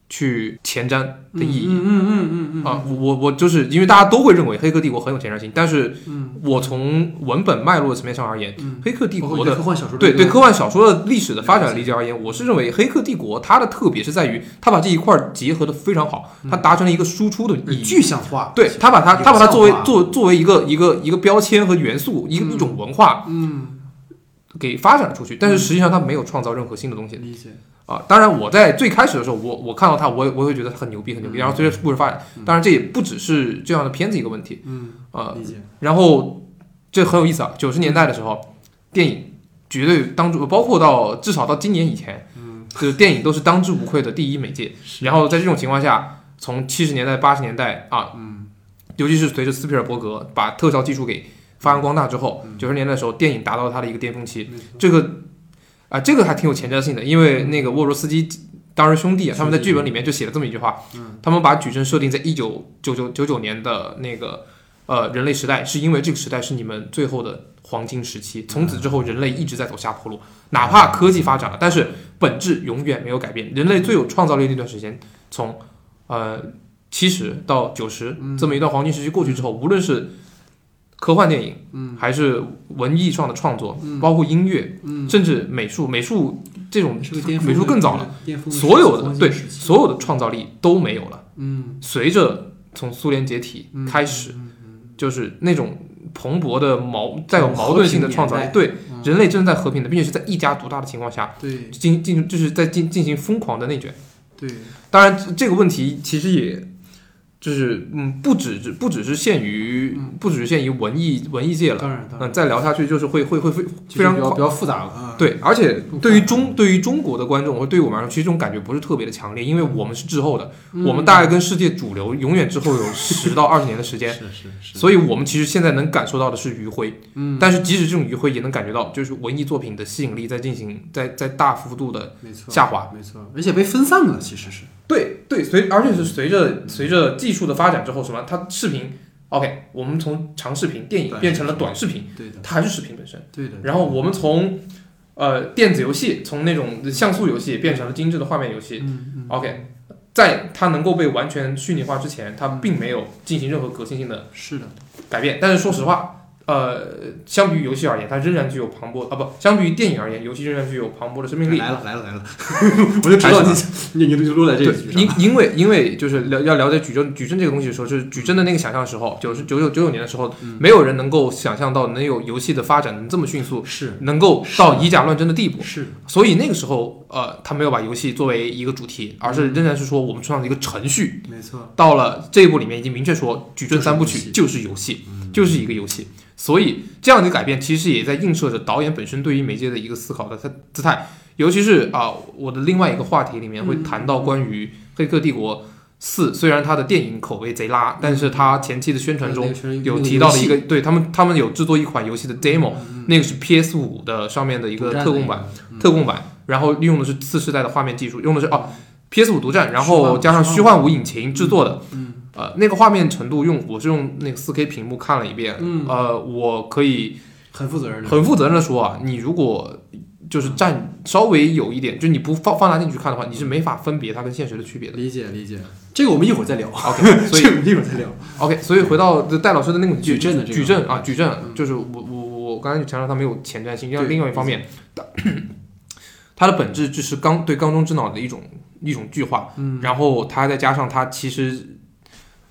去前瞻的意义。嗯嗯嗯嗯嗯啊，我我我就是因为大家都会认为《黑客帝国》很有前瞻性，但是嗯。我从文本脉络的层面上而言，嗯，黑客帝国的对科幻小说对对科幻小说的历史的发展理解而言，我是认为《黑客帝国》它的特别是在于它把这一块儿结合的非常好，它达成了一个输出的意义。具象化，对它把它它把它作为作作为一个一个一个标签和元素，一个嗯。一种文化嗯，给发展出去，但是实际上它没有创造任何新的东西。理解，啊。当然，我在最开始的时候，我我看到他，我也我也会觉得它很牛逼很牛逼。嗯然后随着故事发展，当然这也不只是这样的片子一个问题嗯，啊。然后这很有意思啊，九十年代的时候，电影绝对当之，包括到至少到今年以前，嗯，就是电影都是当之无愧的第一媒介。然后在这种情况下，从七十年代、八十年代啊，嗯尤其是随着斯皮尔伯格把特效技术给发扬光大之后，九十年代的时候，电影达到了它的一个巅峰期。这个啊、这个还挺有前瞻性的，因为那个沃罗斯基当时兄弟啊，他们在剧本里面就写了这么一句话，他们把矩阵设定在一九九九九九年的那个呃人类时代，是因为这个时代是你们最后的黄金时期，从此之后人类一直在走下坡路，哪怕科技发展了，但是本质永远没有改变。人类最有创造力那段时间，从呃七十到九十这么一段黄金时期过去之后，无论是科幻电影，嗯，还是文艺上的创作，包括音乐，嗯，甚至美术，美术这种美术更早了，所有的对所有的创造力都没有了。嗯。随着从苏联解体开始，就是那种蓬勃的矛带有矛盾性的创造力和，对人类正在和平的，并且是在一家独大的情况下对。进进就是在进进行疯狂的内卷。对。当然，这这个问题其实也就是嗯，不只是不只是限于不只是限于文艺文艺界了。当然当然。嗯，再聊下去就是会会会非非常比较比较复杂了啊对，而且对于中对于中国的观众或对于我们来说，其实这种感觉不是特别的强烈，因为我们是滞后的，我们大概跟世界主流永远滞后有 十到二十年的时间，是是是。所以我们其实现在能感受到的是余晖，嗯，但是即使这种余晖，也能感觉到就是文艺作品的吸引力在进行在在大幅度的没错下滑，没错，而且被分散了，其实是对对，随而且是随着随着技术的发展之后，什么它视频，OK，我们从长视频电影变成了短视频，对的它还是视频本身。对的，然后我们从呃电子游戏，从那种像素游戏变成了精致的画面游戏。嗯嗯 OK，在它能够被完全虚拟化之前，它并没有进行任何革新性的是的，改变。但是说实话，呃，相比于游戏而言，它仍然具有磅礴啊不，相比于电影而言，游戏仍然具有磅礴的生命力。来了来了来了，我就知道你 你你就落在这对个，因因为因为就是了要了解矩阵矩阵这个东西的时候，就是矩阵的那个想象的时候，九十九九九九年的时候，没有人能够想象到能有游戏的发展能这么迅速，是能够到以假乱真的地步。是所以那个时候，呃，他没有把游戏作为一个主题，而是仍然是说我们创造一个程序。没错，到了这一步里面，已经明确说矩阵三部曲就就是游戏，就是一个游戏。所以这样的改变其实也在映射着导演本身对于媒介的一个思考的他姿态。尤其是啊、我的另外一个话题里面会谈到关于《黑客帝国四》，虽然它的电影口碑贼拉，但是它前期的宣传中有提到的一个，对他们，他们有制作一款游戏的 demo，、那个是 PS 五的上面的一个特供版，，特供版，然后利用的是次世代的画面技术，用的是哦 PS 五独占，然后加上虚幻五引擎制作的，嗯呃，那个画面程度用我是用那个四 K 屏幕看了一遍，嗯呃，我可以很负责任的，很负责任的说啊，你如果就是占稍微有一点，就你不放放大镜去看的话，你是没法分别它跟现实的区别的。理解理解，这个我们一会儿再聊，OK，所以这个我们一会儿再聊，OK，所以回到戴老师的那个矩阵的这个矩阵啊，矩阵就是我我我刚才就强调它没有前瞻性，另外另外一方面，它的本质就是刚对缸中之脑的一种一种具化，嗯然后它再加上它其实。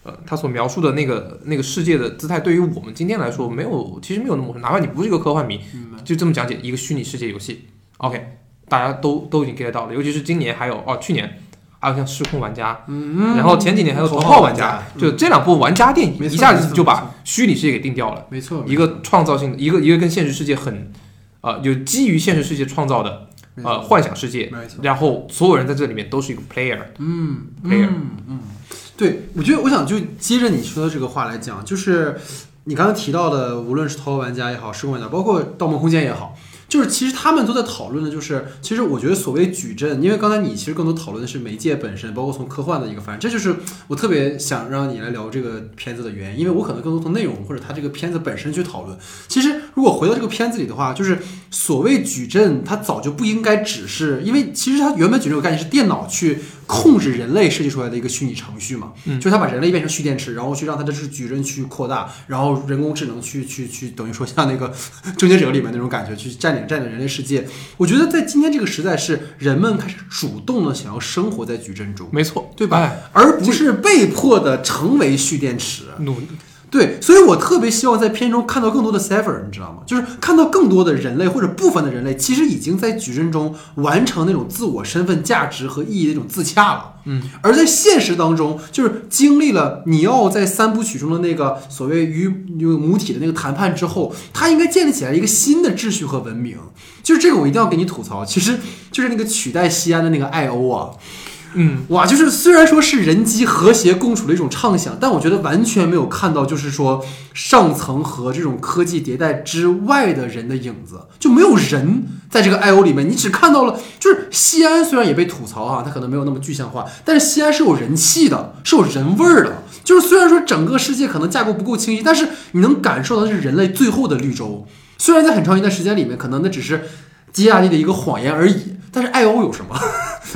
呃，他所描述的那个那个世界的姿态，对于我们今天来说，没有其实没有那么。哪怕你不是一个科幻迷，就这么讲解一个虚拟世界游戏，OK，大家都都已经 get 到了。尤其是今年还有哦，去年还有像《失控玩家》，嗯，然后前几年还有《头头号玩家就这两部玩家电影，一下子就把虚拟世界给定掉了，没错，一个创造性的，一个一个跟现实世界很，呃，有基于现实世界创造的呃幻想世界，然后所有人在这里面都是一个 player，嗯 player 嗯嗯，对，我觉得我想就接着你说的这个话来讲，就是你刚刚提到的，无论是头号玩家也好，失控玩家，包括盗梦空间也好。就是其实他们都在讨论的，就是其实我觉得所谓矩阵，因为刚才你其实更多讨论的是媒介本身，包括从科幻的一个发展，这就是我特别想让你来聊这个片子的原因，因为我可能更多从内容或者它这个片子本身去讨论。其实如果回到这个片子里的话，就是所谓矩阵，它早就不应该只是因为其实它原本矩阵的概念是电脑去控制人类设计出来的一个虚拟程序嘛，嗯就是它把人类变成蓄电池，然后去让它的这个矩阵去扩大，然后人工智能去去去等于说像那个终结者里面那种感觉去占领占领人类世界。我觉得在今天这个时代，是人们开始主动的想要生活在矩阵中，没错，对吧？哎而不是被迫的成为蓄电池。努对，所以我特别希望在片中看到更多的 Sever，你知道吗？就是看到更多的人类或者部分的人类，其实已经在矩阵中完成那种自我身份、价值和意义的一种自洽了。嗯，而在现实当中，就是经历了尼奥在三部曲中的那个所谓与与母体的那个谈判之后，他应该建立起来一个新的秩序和文明。就是这个，我一定要给你吐槽，其实就是那个取代西安的那个艾欧啊。嗯，哇，就是虽然说是人机和谐共处的一种畅想，但我觉得完全没有看到，就是说上层和这种科技迭代之外的人的影子，就没有人在这个 I O 里面，你只看到了，就是西安虽然也被吐槽哈、它可能没有那么具象化，但是西安是有人气的，是有人味儿的。就是虽然说整个世界可能架构不够清晰，但是你能感受到是人类最后的绿洲。虽然在很长一段时间里面，可能那只是基亚利的一个谎言而已，但是 I O 有什么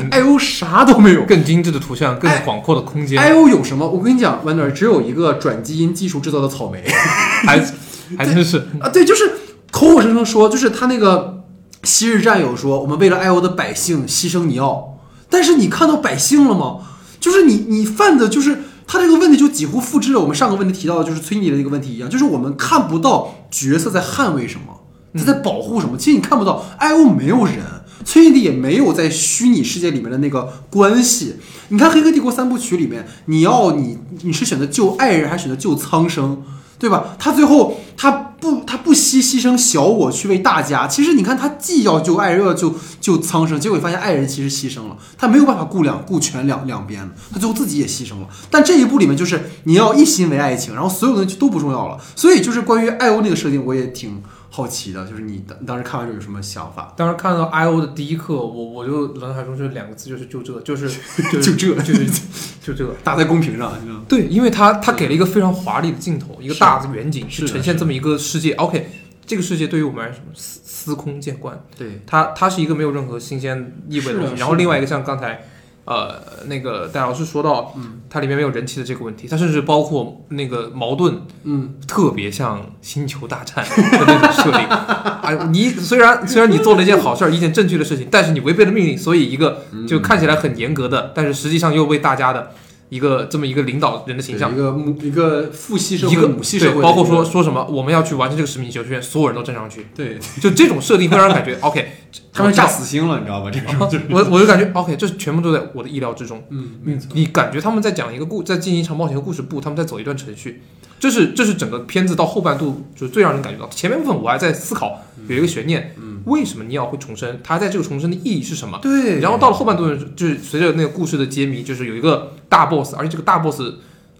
I O 啥都没有。更精致的图像，更广阔的空间，I O 有什么？我跟你讲，Wonder 只有一个转基因技术制造的草莓 还 还真是啊！对，就是口口声声说，就是他那个昔日战友说，我们为了 I O 的百姓牺牲尼奥，但是你看到百姓了吗？就是你你犯的就是他这个问题就几乎复制了我们上个问题提到的，就是崔妮的那个问题一样，就是我们看不到角色在捍卫什么，他在保护什么。其实你看不到 I O 没有人。崔妮迪也没有在虚拟世界里面的那个关系。你看《黑客帝国》三部曲里面，你要你你是选择救爱人还是选择救苍生，对吧？他最后他不他不惜牺牲小我去为大家。其实你看他既要救爱人，又要救救苍生，结果发现爱人其实牺牲了，他没有办法顾两顾全两两边，他最后自己也牺牲了。但这一部里面就是你要一心为爱情，然后所有东西都不重要了。所以就是关于艾欧那个设定，我也挺好奇的，就是你当当时看完之后有什么想法？当时看到 I O 的第一课，我我就脑海中就两个字，就是就这，就是 就就这就是就这个。打在公屏上，你知道吗？对，因为他他给了一个非常华丽的镜头，一个大的远景去是呈现这么一个世界。OK，这个世界对于我们来说司司空见惯，对，它它是一个没有任何新鲜意味的东西。然后另外一个像刚才呃那个戴老师说到，嗯。它里面没有人气的这个问题，它甚至包括那个矛盾嗯，特别像星球大战的那种设定。哎，你虽然虽然你做了一件好事儿，一件正确的事情，但是你违背了命令，所以一个嗯。就看起来很严格的，但是实际上又为大家的一个这么一个领导人的形象一。个母一个父系社会、一个母系社会包括说说什么我们要去完成这个使命，球员所有人都站上去，对，就这种设定会让人感觉 OK，他们炸死心了，你知道吧？这种就是，我我就感觉 OK，这全部都在我的意料之中。嗯，你你感觉他们在讲一个故，在进行一场冒险的故事，不，他们在走一段程序。这是这是整个片子到后半度就是最让人感觉到，前面部分我还在思考有一个悬念，嗯，为什么尼奥会重生？他在这个重生的意义是什么？对，然后到了后半段，就是随着那个故事的揭秘，就是有一个大 boss，而且这个大 boss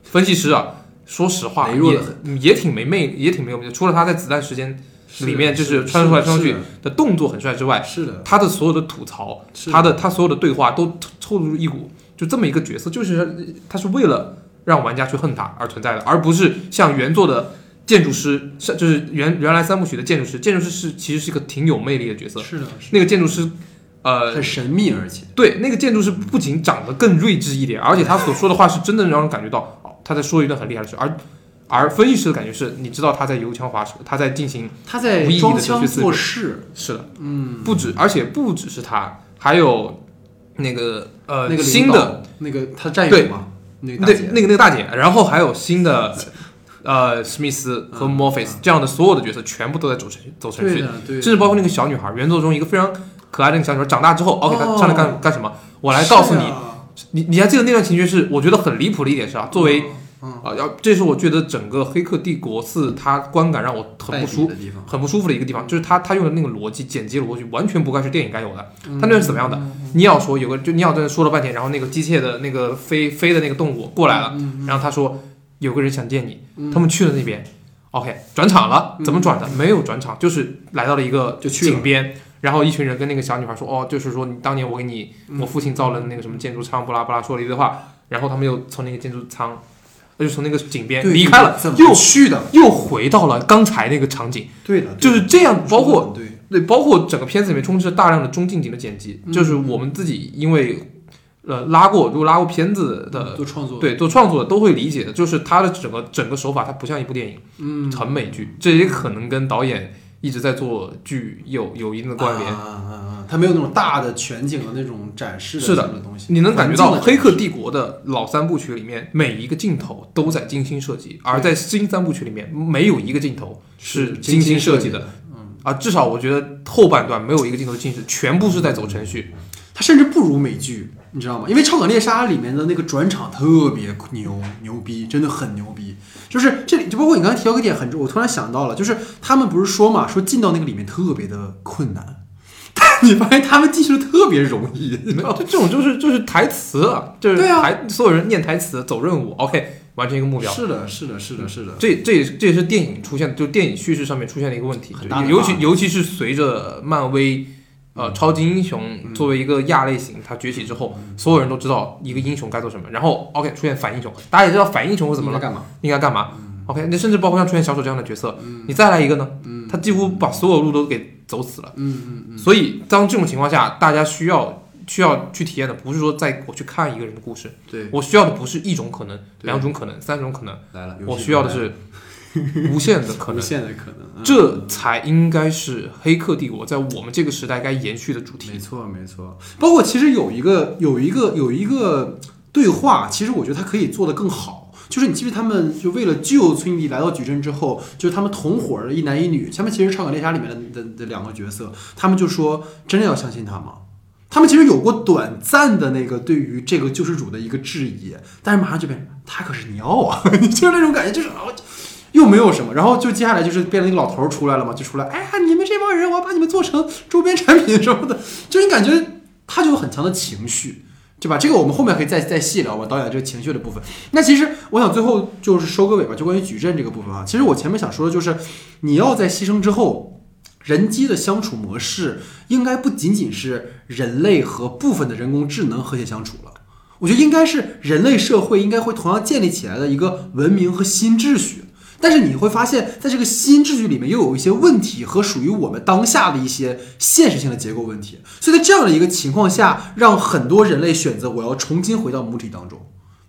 分析师啊，说实话也也挺没魅，也挺没有魅力。除了他在子弹时间里面就是穿出来穿出去的动作很帅之外，是的，他的所有的吐槽，是他的他所有的对话都透露出一股就这么一个角色，就是他是为了让玩家去恨他而存在的，而不是像原作的建筑师，是就是原原来三部曲的建筑师，建筑师是其实是一个挺有魅力的角色。是的，是那个建筑师，呃，很神秘，而且对，那个建筑师不仅长得更睿智一点，而且他所说的话是真的让人感觉到，哦，他在说一段很厉害的事，而而分析师的感觉是，你知道他在油腔滑舌，他在进行他在装腔作势，是的，嗯，不止，而且不只是他，还有那个呃那个新的那个他战友嘛，那个那，那个那个大姐，然后还有新的呃史密斯和嗯墨菲斯这样的所有的角色，全部都在走程序走程序，甚至包括那个小女孩，原作中一个非常可爱的那个小女孩，长大之后，OK，她哦。上来干干什么？我来告诉你你你还记得那段情节是我觉得很离谱的一点是啊，作为嗯啊要这是我觉得整个《黑客帝国四》它观感让我很不舒的地方，很不舒服的一个地方，就是他他用的那个逻辑剪辑逻辑完全不该是电影该有的。嗯他那是怎么样的？你要说有个就你要在那说了半天，然后那个机械的那个飞飞的那个动物过来了，嗯，然后他说有个人想见你，嗯他们去了那边，OK 转场了，怎么转的？没有转场，就是来到了一个就去了井边。然后一群人跟那个小女孩说：“哦，就是说你当年我给你嗯我父亲造了那个什么建筑舱，不拉不拉说了一堆话。”然后他们又从那个建筑舱，呃就从那个井边离开了，又去的？又回到了刚才那个场景。对的，就是这样，包括对，对，包括整个片子里面充斥大量的中近景的剪辑，嗯就是我们自己因为呃拉过，如果拉过片子的，做创作，对做创作的都会理解的，就是它的整个整个手法，它不像一部电影，嗯，很美剧，这也可能跟导演一直在做剧有有一定的关联。啊啊啊！它没有那种大的全景的那种展示是的东西，你能感觉到《黑客帝国》的老三部曲里面每一个镜头都在精心设计，而在新三部曲里面没有一个镜头是精心设计的。的。嗯，啊，至少我觉得后半段没有一个镜头是精致，全部是在走程序。它甚至不如美剧，你知道吗？因为《超感猎杀》里面的那个转场特别牛牛逼，真的很牛逼。就是这里，就包括你刚才提到个点很重，我突然想到了，就是他们不是说嘛，说进到那个里面特别的困难，你发现他们记述的特别容易，你知道吗？这这种就是就是台词啊，就是对啊。台所有人念台词走任务，OK，完成一个目标。是的，是的，是的，是的，这这也这也是电影出现，就电影叙事上面出现的一个问题很大，尤其尤其是随着漫威呃超级英雄嗯。作为一个亚类型它崛起之后，所有人都知道一个英雄该做什么，然后 OK 出现反英雄，大家也知道反英雄是怎么了，应该干嘛？应该干嘛？OK，那甚至包括像出现小丑这样的角色，嗯。你再来一个呢，他几乎把所有路都给走死了。嗯嗯嗯，所以当这种情况下，大家需要需要去体验的不是说在我去看一个人的故事，对，我需要的不是一种可能、两种可能、三种可能，来了，我需要的是 无限的可能无。限的可能，嗯这才应该是《黑客帝国》在我们这个时代该延续的主题没。错，没错。包括其实有一个有一个有一个对话，其实我觉得它可以做得更好。就是你记不记得他们就为了救崔妮蒂来到矩阵之后，就是他们同伙的一男一女，他们其实《超感猎杀》里面的的的两个角色，他们就说真的要相信他吗？他们其实有过短暂的那个对于这个救世主的一个质疑，但是马上就变成他可是尼奥啊，就是那种感觉，就是啊。又没有什么，然后就接下来就是变成一个老头出来了嘛，就出来，哎呀，你们这帮人，我要把你们做成周边产品什么的，就你感觉他就有很强的情绪，对吧？这个我们后面可以再再细聊吧，导演这个情绪的部分。那其实我想最后就是收个尾吧，就关于矩阵这个部分啊。其实我前面想说的就是，你要在牺牲之后，人机的相处模式应该不仅仅是人类和部分的人工智能和谐相处了。我觉得应该是人类社会应该会同样建立起来的一个文明和新秩序。但是你会发现在这个新秩序里面又有一些问题和属于我们当下的一些现实性的结构问题，所以在这样的一个情况下，让很多人类选择我要重新回到母体当中，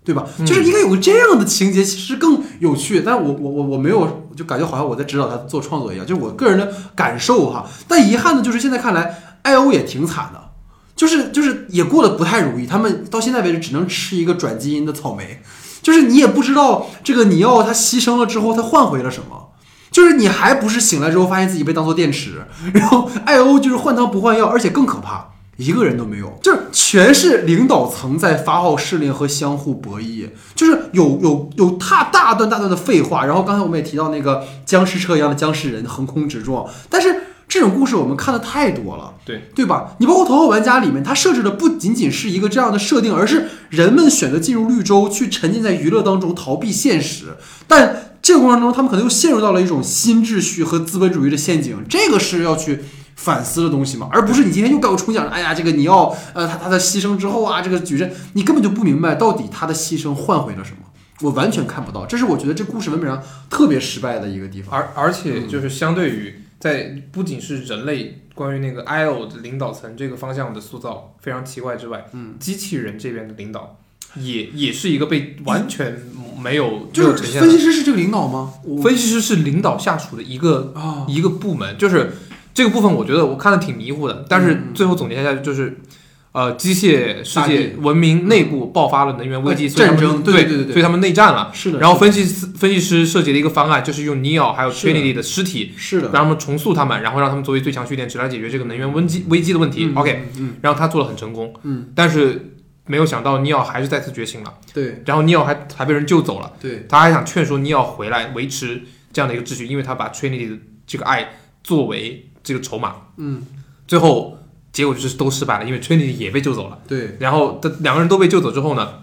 对吧？就是应该有个这样的情节，其实更有趣。但是我我我我没有，就感觉好像我在指导他做创作一样，就是我个人的感受哈。但遗憾的就是现在看来，艾欧也挺惨的。就是就是也过得不太如意，他们到现在为止只能吃一个转基因的草莓，就是你也不知道这个尼奥他牺牲了之后他换回了什么，就是你还不是醒来之后发现自己被当做电池，然后艾欧就是换汤不换药，而且更可怕，一个人都没有，就是全是领导层在发号施令和相互博弈，就是有有有大大段大段的废话，然后刚才我们也提到那个僵尸车一样的僵尸人横空直撞，但是这种故事我们看的太多了。对对吧？你包括《头号玩家》里面，它设置的不仅仅是一个这样的设定，而是人们选择进入绿洲，去沉浸在娱乐当中，逃避现实。但这个过程中，他们可能又陷入到了一种新秩序和资本主义的陷阱，这个是要去反思的东西嘛，而不是你今天又给我重讲，哎呀，这个你要呃他他的牺牲之后啊，这个矩阵，你根本就不明白到底他的牺牲换回了什么，我完全看不到。这是我觉得这故事文本上特别失败的一个地方。而而且就是相对于在不仅是人类关于那个 IO 的领导层这个方向的塑造非常奇怪之外，嗯，机器人这边的领导也也是一个被完全没有就是呈现。分析师是这个领导吗？分析师是领导下属的一个啊，一个部门，就是这个部分，我觉得我看的挺迷糊的。但是嗯最后总结一下，就是呃，机械世界文明内部爆发了能源危机，呃所以他们战争对对对对对所以他们内战了。是的。然后分析师分析师设计了一个方案，就是用 Neo 还有 Trinity 的尸体，是的，让他们重塑他们，然后让他们作为最强蓄电池来解决这个能源危机危机的问题。嗯 OK，嗯，然后他做的很成功，嗯，但是没有想到 Neo 还是再次觉醒了，对然后 Neo 还还被人救走了。对，他还想劝说 Neo 回来维持这样的一个秩序，因为他把 Trinity 的这个爱作为这个筹码。嗯，最后结果就是都失败了，因为 Trinity 也被救走了。对，然后的两个人都被救走之后呢，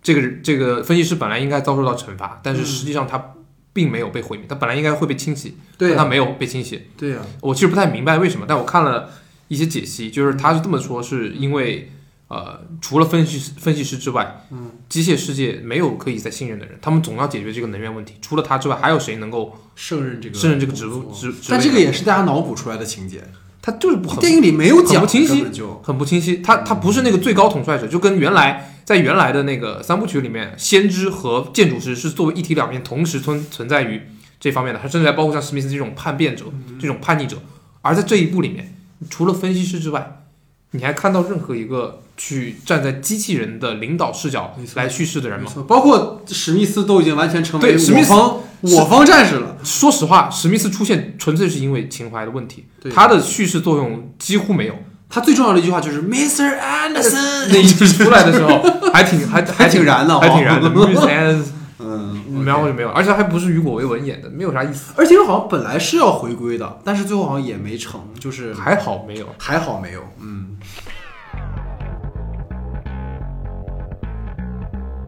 这个这个分析师本来应该遭受到惩罚，但是嗯实际上他并没有被毁灭，他本来应该会被清洗，但他没有被清洗。对呀，我其实不太明白为什么，但我看了一些解析，就是他是这么说，是因为呃，除了分析师分析师之外，嗯，机械世界没有可以再信任的人，他们总要解决这个能源问题。除了他之外，还有谁能够胜任这个胜任这个职务职职？但这个也是大家脑补出来的情节，他就是不很电影里没有讲，很不清晰很不清晰。他他不是那个最高统帅者，就跟原来在原来的那个三部曲里面，先知和建筑师是作为一体两面同时存存在于这方面的，他甚至还包括像史密斯这种叛变者、这种叛逆者。而在这一部里面，除了分析师之外，你还看到任何一个去站在机器人的领导视角来叙事的人吗？包括史密斯都已经完全成为对史密斯我方战士了，说实话，史密斯出现纯粹是因为情怀的问题，对他的叙事作用几乎没有。他最重要的一句话就是 Mr. Anderson，那一句出来的时候，还挺还还挺燃的还挺燃的。哦 Miss Anderson 嗯，嗯然后就没有，而且还不是雨果·维文演的，没有啥意思。而且好像本来是要回归的，但是最后好像也没成，就是还好没有。还好没有，嗯。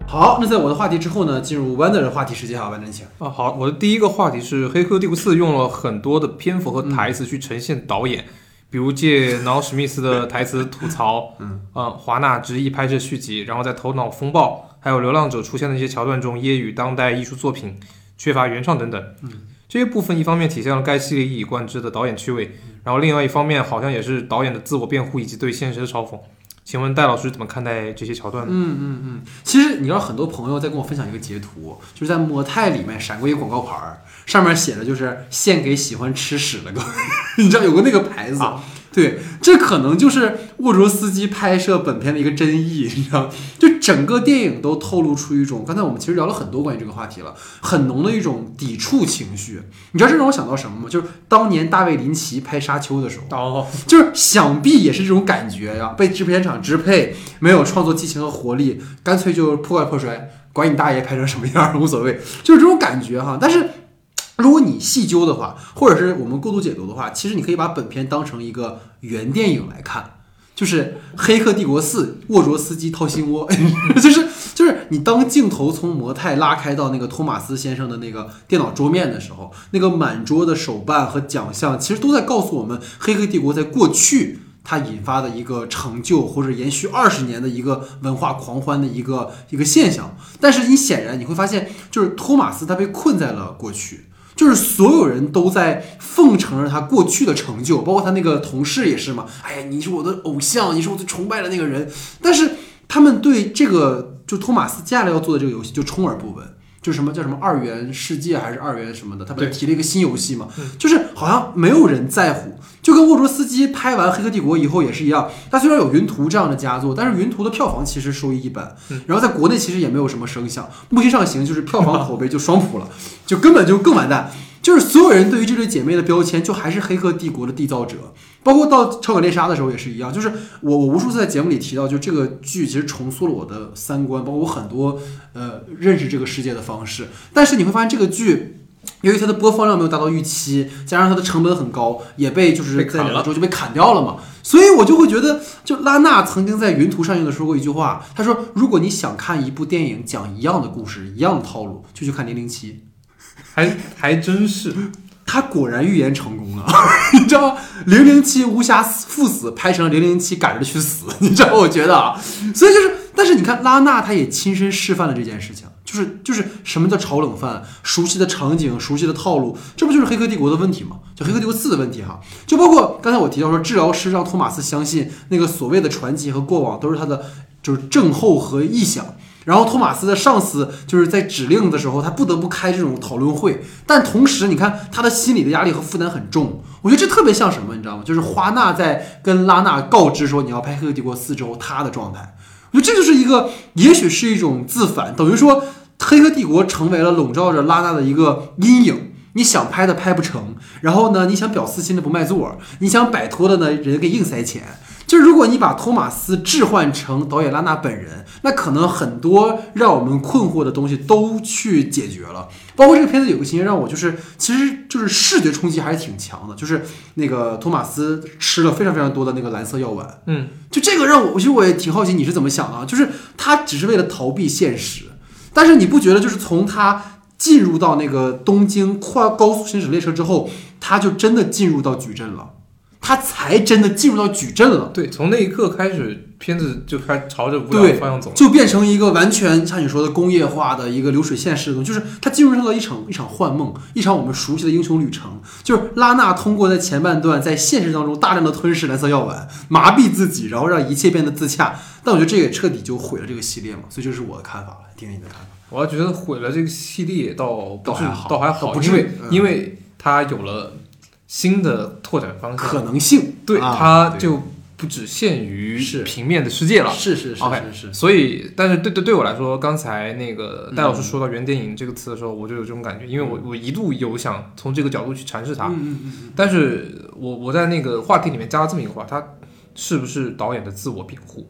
好，那在我的话题之后呢，进入 Wonder 的话题时间啊，Wonder 请。啊，好，我的第一个话题是《黑客帝国四》用了很多的篇幅和台词去呈现导演，比如借挠史密斯的台词吐槽，嗯，呃，华纳执意拍摄续集，然后在《头脑风暴》还有《流浪者》出现的一些桥段中揶揄当代艺术作品缺乏原创等等，嗯，这些部分一方面体现了该系列一以贯之的导演趣味，然后另外一方面好像也是导演的自我辩护以及对现实的嘲讽。请问戴老师怎么看待这些桥段呢？嗯嗯嗯，其实你知道，很多朋友在跟我分享一个截图，就是在模态里面闪过一个广告牌儿，上面写的就是献给喜欢吃屎的各位，你知道有个那个牌子。啊对，这可能就是沃卓斯基拍摄本片的一个真意，你知道，就整个电影都透露出一种，刚才我们其实聊了很多关于这个话题了，很浓的一种抵触情绪。你知道这让我想到什么吗？就是当年大卫林奇拍《沙丘》的时候，哦，就是想必也是这种感觉呀，被制片厂支配，没有创作激情和活力，干脆就破罐破摔，管你大爷拍成什么样儿无所谓，就是这种感觉哈。但是如果你细究的话，或者是我们过度解读的话，其实你可以把本片当成一个原电影来看。就是《黑客帝国四》沃卓斯基掏心窝，就是就是你当镜头从模态拉开到那个托马斯先生的那个电脑桌面的时候，那个满桌的手办和奖项，其实都在告诉我们，《黑客帝国》在过去它引发的一个成就，或者延续二十年的一个文化狂欢的一个一个现象。但是你显然你会发现，就是托马斯他被困在了过去。就是所有人都在奉承着他过去的成就，包括他那个同事也是嘛。哎呀，你是我的偶像，你是我最崇拜的那个人。但是他们对这个就托马斯接下来要做的这个游戏就充耳不闻。就什么叫什么二元世界还是二元什么的，他不是提了一个新游戏嘛？就是好像没有人在乎，就跟沃卓斯基拍完《黑客帝国》以后也是一样。他虽然有《云图》这样的佳作，但是《云图》的票房其实收益一般，然后在国内其实也没有什么声响。木星上行就是票房口碑就双普了，就根本就更完蛋。就是所有人对于这对姐妹的标签，就还是《黑客帝国》的缔造者，包括到《超感猎杀》的时候也是一样。就是我我无数次在节目里提到，就这个剧其实重塑了我的三观，包括我很多呃认识这个世界的方式。但是你会发现这个剧。由于它的播放量没有达到预期，加上它的成本很高，也被就是在两周就被砍掉了嘛，所以我就会觉得，就拉娜曾经在云图上映的时候说过一句话，他说：“如果你想看一部电影讲一样的故事、一样的套路，就去看《零零七》。”还还真是。他果然预言成功了，你知道吗？零零七无暇赴死拍成了零零七赶着去死，你知道？我觉得啊，所以就是，但是你看拉纳他也亲身示范了这件事情，就是就是什么叫炒冷饭，熟悉的场景，熟悉的套路，这不就是《黑客帝国》的问题吗？就《黑客帝国四》的问题哈，就包括刚才我提到说，治疗师让托马斯相信那个所谓的传奇和过往都是他的就是症候和臆想。然后托马斯的上司就是在指令的时候，他不得不开这种讨论会，但同时你看他的心理的压力和负担很重。我觉得这特别像什么，你知道吗？就是花纳在跟拉纳告知说你要拍《黑客帝国四》之后，他的状态。我觉得这就是一个，也许是一种自反，等于说《黑客帝国》成为了笼罩着拉纳的一个阴影。你想拍的拍不成，然后呢，你想表私心的不卖座，你想摆脱的呢，人给硬塞钱。就是如果你把托马斯置换成导演拉纳本人，那可能很多让我们困惑的东西都去解决了。包括这个片子有个情节让我就是，其实就是视觉冲击还是挺强的，就是那个托马斯吃了非常非常多的那个蓝色药丸，嗯，就这个让我，其实我也挺好奇你是怎么想的啊？就是他只是为了逃避现实，但是你不觉得就是从他进入到那个东京跨高速行驶列车之后，他就真的进入到矩阵了，他才真的进入到矩阵了。对，从那一刻开始，片子就开始朝着无聊方向走。就变成一个完全像你说的工业化的一个流水线式的东西，就是它进入到了一场一场幻梦，一场我们熟悉的英雄旅程。就是拉纳通过在前半段在现实当中大量的吞噬蓝色药丸，麻痹自己，然后让一切变得自洽。但我觉得这也彻底就毁了这个系列嘛，所以这是我的看法了，听听你的看法。我要觉得毁了这个系列倒倒还好倒还好，不至于因为嗯因为它有了新的拓展方向，可能性。对啊它就不只限于平面的世界了。是是是 OK 是是，所以，但是对对对我来说，刚才那个戴老师嗯说到“原电影”这个词的时候，我就有这种感觉，因为我我一度有想从这个角度去阐释它，嗯嗯嗯嗯，但是我我在那个话题里面加了这么一个话，它是不是导演的自我辩护？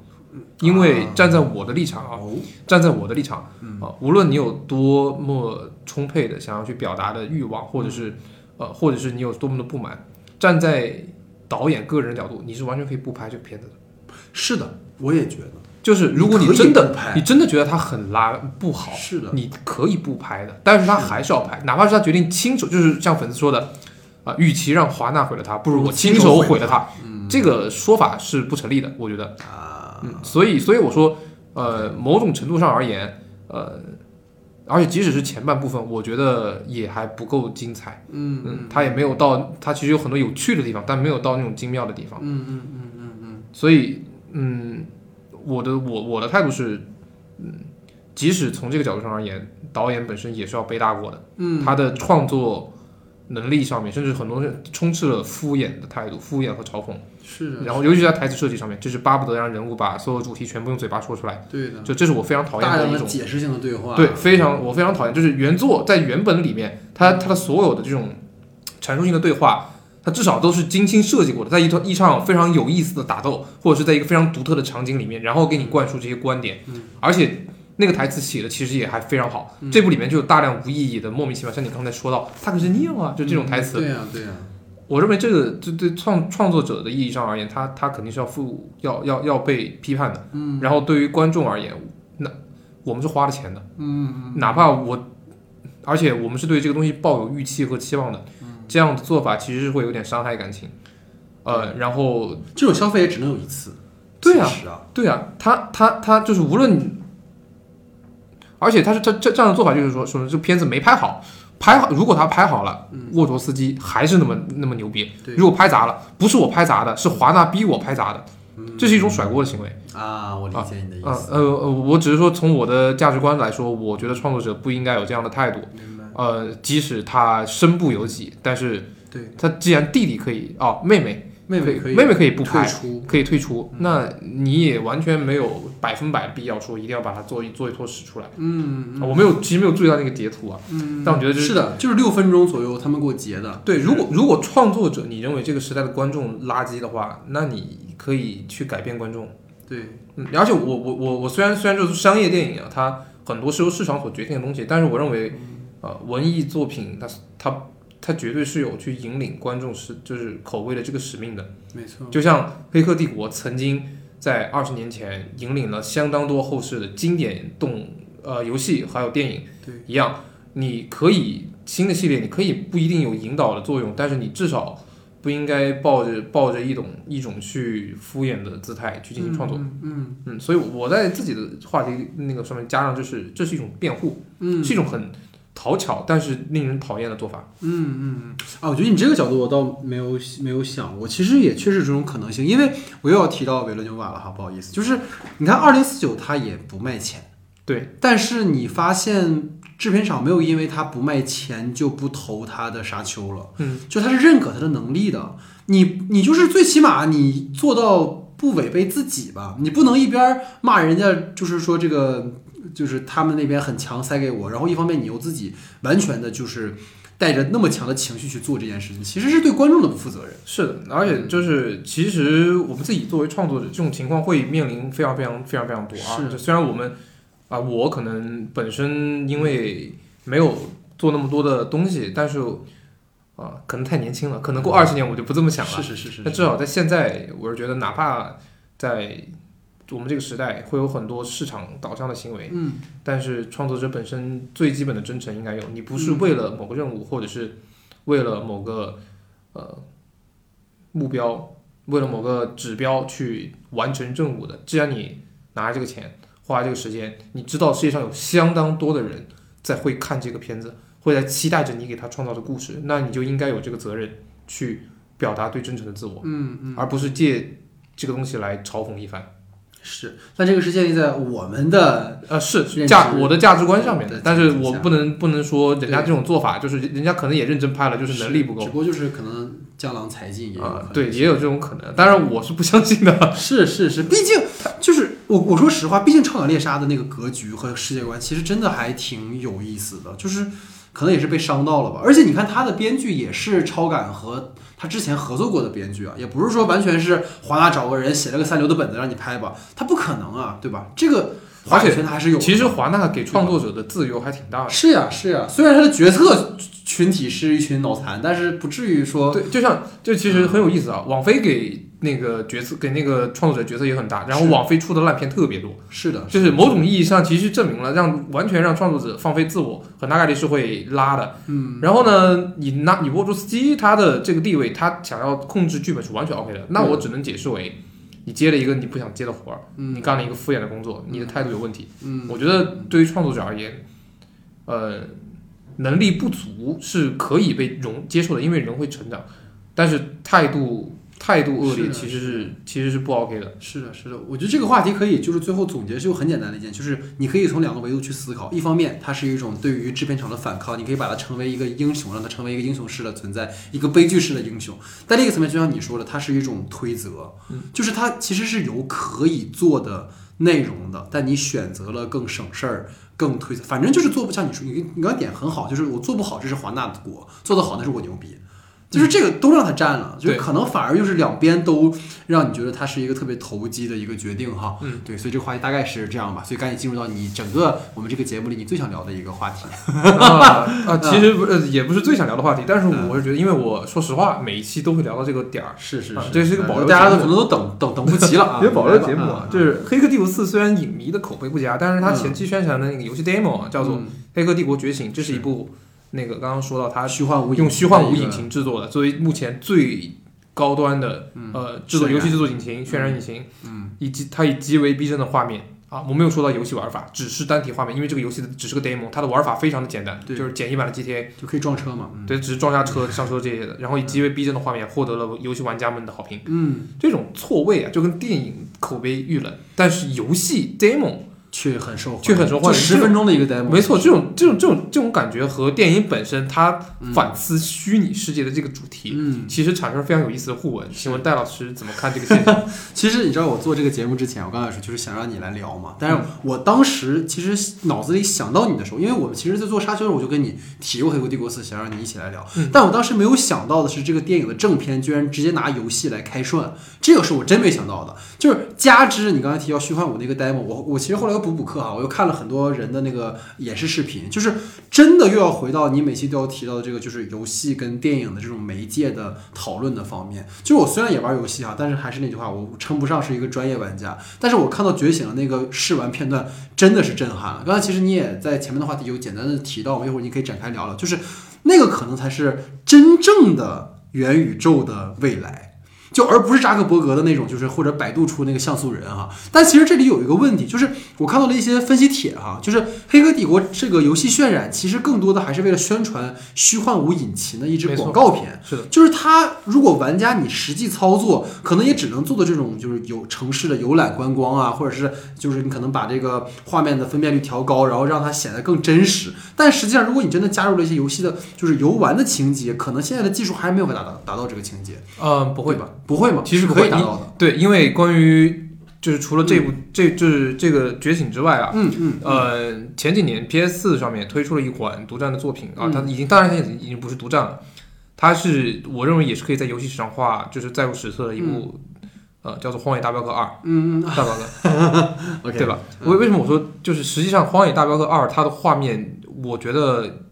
因为站在我的立场啊，哦，站在我的立场嗯。啊，无论你有多么充沛的想要去表达的欲望，或者是呃，或者是你有多么的不满，站在导演个人角度，你是完全可以不拍这个片子的。是的，我也觉得，就是如果你真的你真的觉得它很拉不好，是的，你可以不拍的，但是他还是要拍，哪怕是他决定亲手，就是像粉丝说的，啊、与其让华纳毁了他，不如我亲手毁了他。这个说法是不成立的，我觉得。啊，嗯，所以所以我说，呃，某种程度上而言，呃，而且即使是前半部分，我觉得也还不够精彩。嗯嗯，他也没有到，他其实有很多有趣的地方，但没有到那种精妙的地方。嗯嗯嗯嗯嗯，所以，嗯，我的我我的态度是，嗯，即使从这个角度上而言，导演本身也是要背大锅的。嗯，他的创作能力上面，甚至很多人充斥了敷衍的态度、敷衍和嘲讽。是的，然后，尤其是在台词设计上面，就是巴不得让人物把所有主题全部用嘴巴说出来。对的，就这是我非常讨厌的一种，解释性的对话，对，非常我非常讨厌，就是原作在原本里面，它它的所有的这种阐述性的对话，它至少都是精心设计过的，在一场一场非常有意思的打斗，或者是在一个非常独特的场景里面，然后给你灌输这些观点，嗯。而且那个台词写的其实也还非常好。嗯这部里面就有大量无意义的、莫名其妙，像你刚才说到，他可是 Neo 啊，就这种台词，对呀对呀，我认为这个这对创创作者的意义上而言，他他肯定是要负要要要被批判的。嗯然后对于观众而言，那我们是花了钱的，嗯哪怕我，而且我们是对这个东西抱有预期和期望的，嗯这样的做法其实是会有点伤害感情。呃，然后这种消费也只能有一次，对啊啊，对啊，他他他就是无论你，而且他是这这这样的做法就是说，说这片子没拍好，拍好如果他拍好了，沃卓斯基还是那么那么牛逼。如果拍砸了，不是我拍砸的，是华纳逼我拍砸的，这是一种甩锅的行为。啊，我理解你的意呃思，呃呃，我只是说从我的价值观来说，我觉得创作者不应该有这样的态度。呃，即使他身不由己，但是对，他既然弟弟可以哦，妹妹可妹妹可以妹妹可以不拍，退出，可以退出，那你也完全没有百分百必要说一定要把它做一做一坨屎出来。嗯啊我没有，其实没有注意到那个截图啊。嗯，但我觉得就是是的，就是六分钟左右他们给我截的，对，如果如果创作者你认为这个时代的观众垃圾的话，那你可以去改变观众。对，嗯，而且我我我我虽然虽然就是商业电影啊，它很多是由市场所决定的东西，但是我认为，呃，文艺作品它它它绝对是有去引领观众是就是口味的这个使命的。没错，就像《黑客帝国》曾经在二十年前引领了相当多后世的经典动呃游戏还有电影对一样，你可以新的系列你可以不一定有引导的作用，但是你至少不应该抱着抱着一种一种去敷衍的姿态去进行创作。嗯嗯嗯，所以我在自己的话题那个上面加上，就是这是一种辩护，嗯是一种很讨巧但是令人讨厌的做法。嗯嗯嗯。啊，我觉得你这个角度我倒没有没有想过，其实也确实这种可能性，因为我又要提到维伦纽瓦了哈，不好意思，就是你看二零四九它也不卖钱，对，但是你发现制片厂没有因为他不卖钱就不投他的沙丘了，嗯，就他是认可他的能力的，你你就是最起码你做到不违背自己吧，你不能一边骂人家，就是说这个就是他们那边很强塞给我，然后一方面你又自己完全的就是带着那么强的情绪去做这件事情，其实是对观众的不负责任。是的，而且就是其实我们自己作为创作者，这种情况会面临非常非常非常非常多啊。虽然我们啊、我可能本身因为没有做那么多的东西，但是啊、可能太年轻了，可能过二十年我就不这么想了。是是是是但至少在现在，我是觉得，哪怕在我们这个时代，会有很多市场导向的行为，嗯但是创作者本身最基本的真诚应该有。你不是嗯为了某个任务，或者是为了某个呃目标，为了某个指标去完成任务的。既然你拿这个钱，花这个时间，你知道世界上有相当多的人在会看这个片子，会在期待着你给他创造的故事，那你就应该有这个责任去表达对真诚的自我，嗯嗯，而不是借这个东西来嘲讽一番。是。但这个是建立在我们的呃，是价我的价值观上面的，但是我不能不能说人家这种做法就是人家可能也认真拍了，就是能力不够只不过就是可能江郎才尽也有可啊、对，也有这种可能。当然我是不相信的。是是是，毕竟就是我我说实话，毕竟超感猎杀的那个格局和世界观，其实真的还挺有意思的，就是可能也是被伤到了吧。而且你看他的编剧也是超感和他之前合作过的编剧啊，也不是说完全是华纳找个人写了个三流的本子让你拍吧，他不可能啊，对吧？这个话语权他还是有。其实华纳给创作者的自由还挺大的。是呀是呀，虽然他的决策群体是一群脑残，但是不至于说对，就像就其实很有意思啊。网飞给那个角色给那个创作者角色也很大，然后网飞出的烂片特别多，是的，就是某种意义上其实证明了让完全让创作者放飞自我，很大概率是会拉的。嗯，然后呢，你拿你沃卓斯基他的这个地位，他想要控制剧本是完全 OK 的，那我只能解释为你接了一个你不想接的活儿，你干了一个敷衍的工作，你的态度有问题。嗯，我觉得对于创作者而言，呃，能力不足是可以被容接受的，因为人会成长，但是态度态度恶劣其实是其实是不 OK 的。是的，是的，我觉得这个话题可以就是最后总结就很简单的一件，就是你可以从两个维度去思考。一方面，它是一种对于制片厂的反抗，你可以把它成为一个英雄，让它成为一个英雄式的存在，一个悲剧式的英雄。但另一个层面，就像你说的，它是一种推责，嗯就是它其实是有可以做的内容的，但你选择了更省事儿。更推，反正就是做不像你说，你你刚刚点很好，就是我做不好，这是华纳的锅；做得好，那是我牛逼。就是这个都让他占了，就可能反而就是两边都让你觉得他是一个特别投机的一个决定哈。嗯，对，所以这个话题大概是这样吧。所以赶紧进入到你整个我们这个节目里你最想聊的一个话题。啊啊，其实不呃也不是最想聊的话题，但是嗯我是觉得，因为我说实话，每一期都会聊到这个点儿，是是是，啊这是一个保留大家都可能都等 等等不及了啊。因为保留节目啊，嗯就是《黑客帝国四》虽然影迷的口碑不佳，但是它前期宣传的那个游戏 demo 啊，叫做《嗯黑客帝国觉醒》，这是一部那个刚刚说到它虚幻无用虚幻五引引擎制作的，作为目前最高端的嗯呃制作游戏制作引擎、渲染引擎，嗯以及它以极为逼真的画面啊，我没有说到游戏玩法，只是单体画面，因为这个游戏的只是个 demo，它的玩法非常的简单，对就是简易版的 GTA，就可以撞车嘛。嗯对，只是撞下车、上车这些的，然后以极为逼真的画面获得了游戏玩家们的好评。嗯，这种错位啊，就跟电影口碑遇冷，但是游戏 demo 却很受欢迎，却很受欢迎十分钟的一个 demo，没错，这种这种这种这种感觉和电影本身它嗯反思虚拟世界的这个主题，嗯，其实产生了非常有意思的互文。请问戴老师怎么看这个现象？其实你知道我做这个节目之前，我刚开始就是想让你来聊嘛，但嗯是我当时其实脑子里想到你的时候，因为我们其实，在做沙丘的时候，我就跟你提过《黑客帝国四》，想让你一起来聊。嗯但我当时没有想到的是，这个电影的正片居然直接拿游戏来开涮，这个是我真没想到的。就是加之你刚才提到虚幻五那个 demo，我我其实后来又补补课哈，我又看了很多人的那个演示视频，就是真的又要回到你每期都要提到的这个，就是游戏跟电影的这种媒介的讨论的方面。就我虽然也玩游戏哈，但是还是那句话，我称不上是一个专业玩家。但是我看到觉醒的那个试玩片段，真的是震撼了。刚才其实你也在前面的话题有简单的提到，一会儿你可以展开聊聊，就是那个可能才是真正的元宇宙的未来。就而不是扎克伯格的那种，就是或者百度出那个像素人哈。但其实这里有一个问题，就是我看到了一些分析帖哈，就是《黑客帝国》这个游戏渲染，其实更多的还是为了宣传虚幻五引擎的一支广告片。是的，就是它，如果玩家你实际操作，可能也只能做的这种，就是有城市的游览观光啊，或者是就是你可能把这个画面的分辨率调高，然后让它显得更真实。但实际上，如果你真的加入了一些游戏的，就是游玩的情节，可能现在的技术还没有达到达到这个情节，嗯，不会吧？不会吗？其实不会可以达到的。对，因为关于就是除了这部、这就是这个觉醒之外啊，嗯嗯，呃，前几年 PS 四上面推出了一款独占的作品啊，嗯。它已经当然它已经已经不是独占了，它是我认为也是可以在游戏史上画就是载入史册的一部、呃叫做《荒野大镖客二》嗯嗯 大镖客，，OK，对吧？嗯。为为什么我说就是实际上《荒野大镖客二》它的画面，我觉得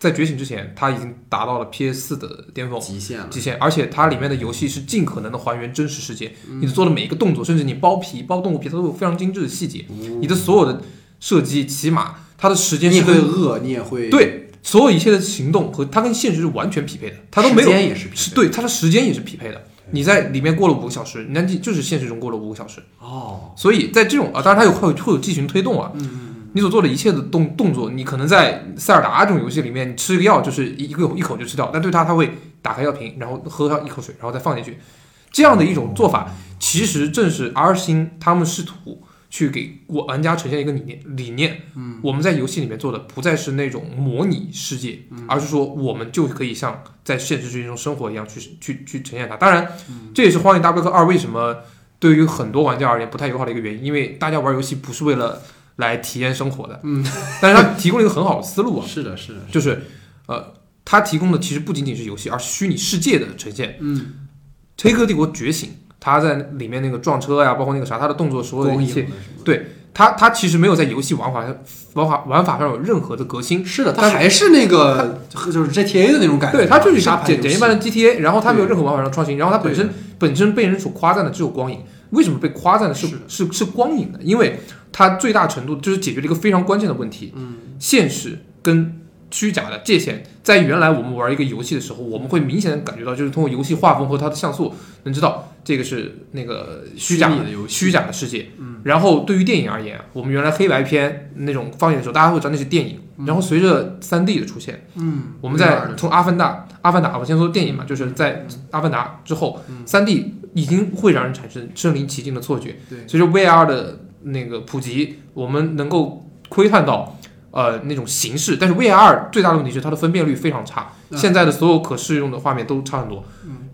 在觉醒之前，它已经达到了 PS 四的巅峰。极限了。极限，而且它里面的游戏是尽可能的还原真实世界，嗯你做的每一个动作，甚至你剥皮、剥动物皮，它都有非常精致的细节。嗯你的所有的射击、骑马，它的时间你会饿，你也会对所有一切的行动和它跟现实是完全匹配的，它都没时有间也是匹配是对它的时间也是匹配的。你在里面过了五个小时，你那就是现实中过了五个小时，哦，所以在这种啊，当然它有会有会有剧情推动啊，嗯嗯你所做的一切的动动作，你可能在塞尔达这种游戏里面，你吃一个药就是一一个一口就吃掉，但对它它会打开药瓶，然后喝上一口水，然后再放进去，这样的一种做法，其实正是 R 星他们试图去给我玩家呈现一个理念理念。嗯，我们在游戏里面做的不再是那种模拟世界，而是说我们就可以像在现实世界中生活一样去去去呈现它。当然，这也是《荒野大镖客二》为什么对于很多玩家而言不太友好的一个原因，因为大家玩游戏不是为了来体验生活的，嗯，但是它提供了一个很好的思路啊，是的，是的，就是呃，它提供的其实不仅仅是游戏，而是虚拟世界的呈现。嗯，黑客帝国觉醒，它在里面那个撞车呀，包括那个啥，它的动作所有的光一切，对它它其实没有在游戏玩法玩法玩法上有任何的革新。是的，它还是那个就是 GTA 的那种感觉，对，它就是一个简简易版的 GTA，然后它没有任何玩法上创新，然后它本身本身被人所夸赞的只有光影。为什么被夸赞的是是是是光影呢？因为它最大程度就是解决了一个非常关键的问题，嗯，现实跟虚假的界限。在原来我们玩一个游戏的时候，我们会明显的感觉到，就是通过游戏画风和它的像素，能知道这个是那个虚假的游戏虚假的世界。嗯，然后对于电影而言，我们原来黑白片那种放映的时候，大家会知道那是电影。然后随着三 D 的出现，嗯，我们在从《阿凡达》《阿凡达》，我先说电影嘛，就是在《阿凡达》之后，三 D 已经会让人产生身临其境的错觉。对随着 VR 的那个普及，我们能够窥探到呃那种形式，但是 VR 最大的问题是它的分辨率非常差，嗯现在的所有可适用的画面都差很多。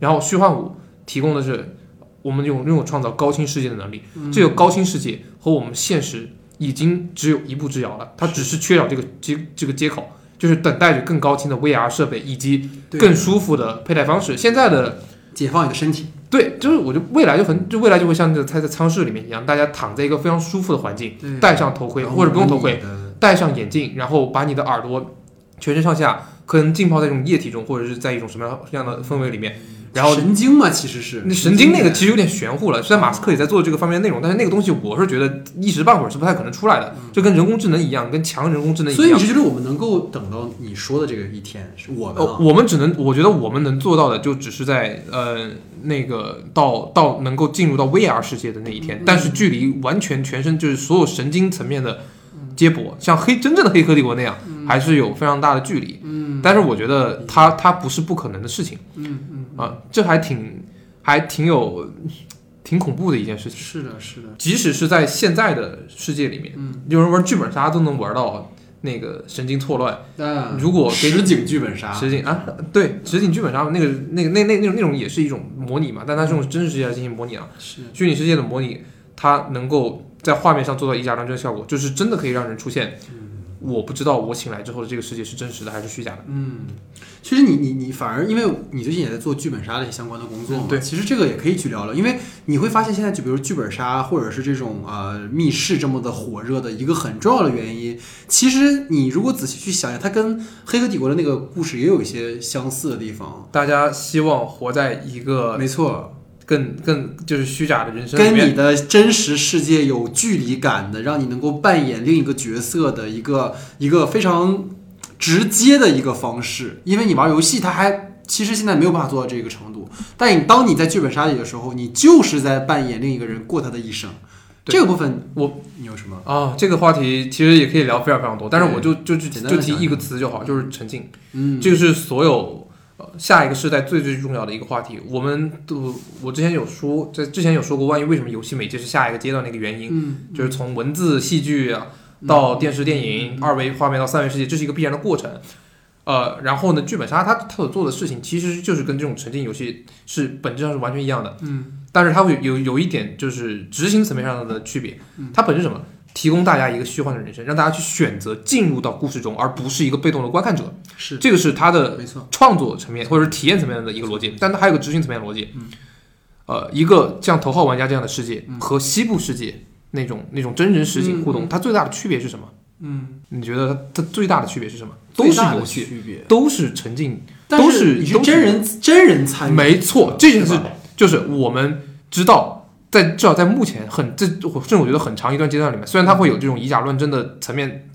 然后虚幻五提供的是我们拥拥有创造高清世界的能力，嗯这个高清世界和我们现实已经只有一步之遥了，它只是缺少这个接这个接口。就是等待着更高清的 VR 设备以及更舒服的佩戴方式。现在的解放你的身体，对，就是我就未来就很，就未来就会像这个在在舱室里面一样，大家躺在一个非常舒服的环境，戴上头盔或者不用头盔，戴上眼镜，然后把你的耳朵全身上下可能浸泡在这种液体中，或者是在一种什么样样的氛围里面，然后神经嘛，其实是那神经那个其实有点玄乎了，虽然马斯克也在做这个方面的内容，但是那个东西我是觉得一时半会儿是不太可能出来的，就跟人工智能一样，跟强人工智能一样所以你。是觉得我们能够等到你说的这个一天？是我们呃，啊我们只能，我觉得我们能做到的，就只是在呃那个到到能够进入到 VR 世界的那一天，但是距离完全全身就是所有神经层面的接驳，像黑真正的黑客帝国那样，还是有非常大的距离。嗯。但是我觉得它它不是不可能的事情。嗯嗯，啊，这还挺还挺有挺恐怖的一件事情。是的，是的，即使是在现在的世界里面，嗯。有人玩剧本杀都能玩到那个神经错乱。嗯。如果给实景剧本杀，实景啊，对，实景剧本杀那个那个那那那种那种也是一种模拟嘛，但它是用真实世界来进行模拟啊。是。虚拟世界的模拟，它能够在画面上做到以假乱真的效果，就是真的可以让人出现。我不知道我醒来之后的这个世界是真实的还是虚假的。嗯，其实你你你反而因为你最近也在做剧本杀的相关的工作嘛，嗯对其实这个也可以去聊聊，因为你会发现现在就比如剧本杀或者是这种呃密室这么的火热的一个很重要的原因，其实你如果仔细去想想，它跟《黑客帝国》的那个故事也有一些相似的地方。大家希望活在一个没错，更更就是虚假的人生，跟你的真实世界有距离感的，让你能够扮演另一个角色的一个一个非常直接的一个方式。因为你玩游戏，它还其实现在没有办法做到这个程度。但你当你在剧本杀里的时候，你就是在扮演另一个人过他的一生。这个部分我你有什么？啊，这个话题其实也可以聊非常非常多，但是我就就就简单就提一个词就好，就是沉浸。嗯，这个是所有呃下一个时代最最重要的一个话题。我们都我之前有说，在之前有说过关于为什么游戏媒介是下一个阶段的一个原因，嗯，就是从文字、戏剧啊到电视、电影、二维画面到三维世界，这是一个必然的过程。呃，然后呢，剧本杀它它所做的事情其实就是跟这种沉浸游戏是本质上是完全一样的，嗯，但是它会有有一点就是执行层面上的区别。它本质什么？提供大家一个虚幻的人生，让大家去选择进入到故事中，而不是一个被动的观看者。是这个是他的没错。创作层面或者是体验层面的一个逻辑，但它还有个执行层面的逻辑。呃，一个像头号玩家这样的世界和西部世界那种那种真人实景互动，它最大的区别是什么？嗯，你觉得它它最大的区别是什么？都是游戏，区别，都是沉浸，但都是真人真人参与，没错，这件事是就是我们知道，在至少在目前很这甚至我觉得很长一段阶段里面，虽然它会有这种以假乱真的层面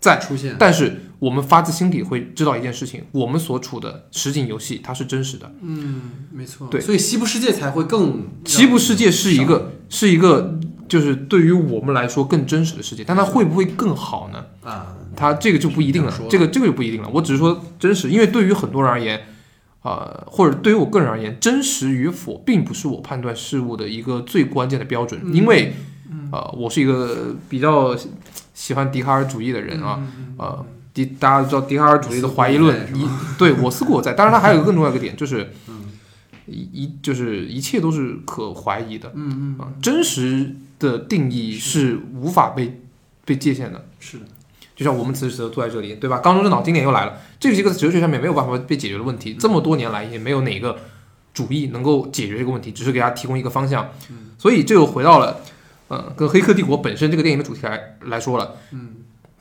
在，出现，但是我们发自心底会知道一件事情：我们所处的实景游戏它是真实的。嗯，没错，对所以西部世界才会更西部世界是一个是一个就是对于我们来说更真实的世界，但它会不会更好呢？啊，它这个就不一定了这个这个就不一定了。我只是说真实，因为对于很多人而言，呃，或者对于我个人而言，真实与否并不是我判断事物的一个最关键的标准，因为呃，我是一个比较喜欢笛卡尔主义的人啊，呃。笛大家都知道笛卡尔主义的怀疑论一对我思故我在。当然，它还有一个更重要的一个点，就是一一就是一切都是可怀疑的。嗯嗯，啊，真实的定义是无法被被界限的。是的，就像我们此时此刻坐在这里，对吧？刚中正脑今年又来了，这是一个哲学上面没有办法被解决的问题，这么多年来也没有哪个主义能够解决这个问题，只是给大家提供一个方向。所以这又回到了，呃，跟《黑客帝国》本身这个电影的主题来来说了。嗯，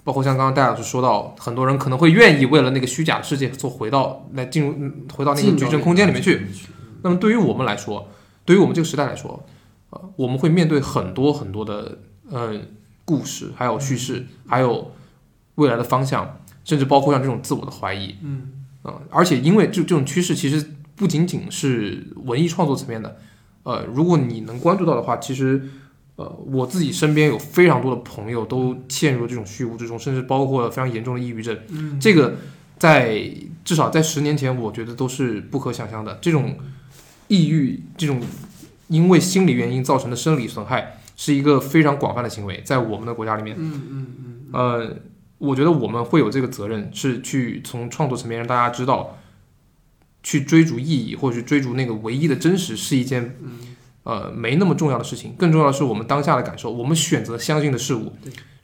包括像刚刚戴老师说到，很多人可能会愿意为了那个虚假的世界做回到来进入嗯回到那个矩阵空间里面去。那么对于我们来说，对于我们这个时代来说，呃，我们会面对很多很多的呃故事，还有叙事，还有未来的方向，甚至包括像这种自我的怀疑，嗯。啊、而且因为这这种趋势其实不仅仅是文艺创作层面的，呃，如果你能关注到的话，其实呃我自己身边有非常多的朋友都陷入了这种虚无之中，甚至包括了非常严重的抑郁症，嗯，这个在至少在十年前，我觉得都是不可想象的。这种抑郁，这种因为心理原因造成的生理损害，是一个非常广泛的行为，在我们的国家里面，嗯嗯嗯。呃，我觉得我们会有这个责任，是去从创作层面让大家知道，去追逐意义或者去追逐那个唯一的真实，是一件嗯呃没那么重要的事情。更重要的是我们当下的感受，我们选择相信的事物。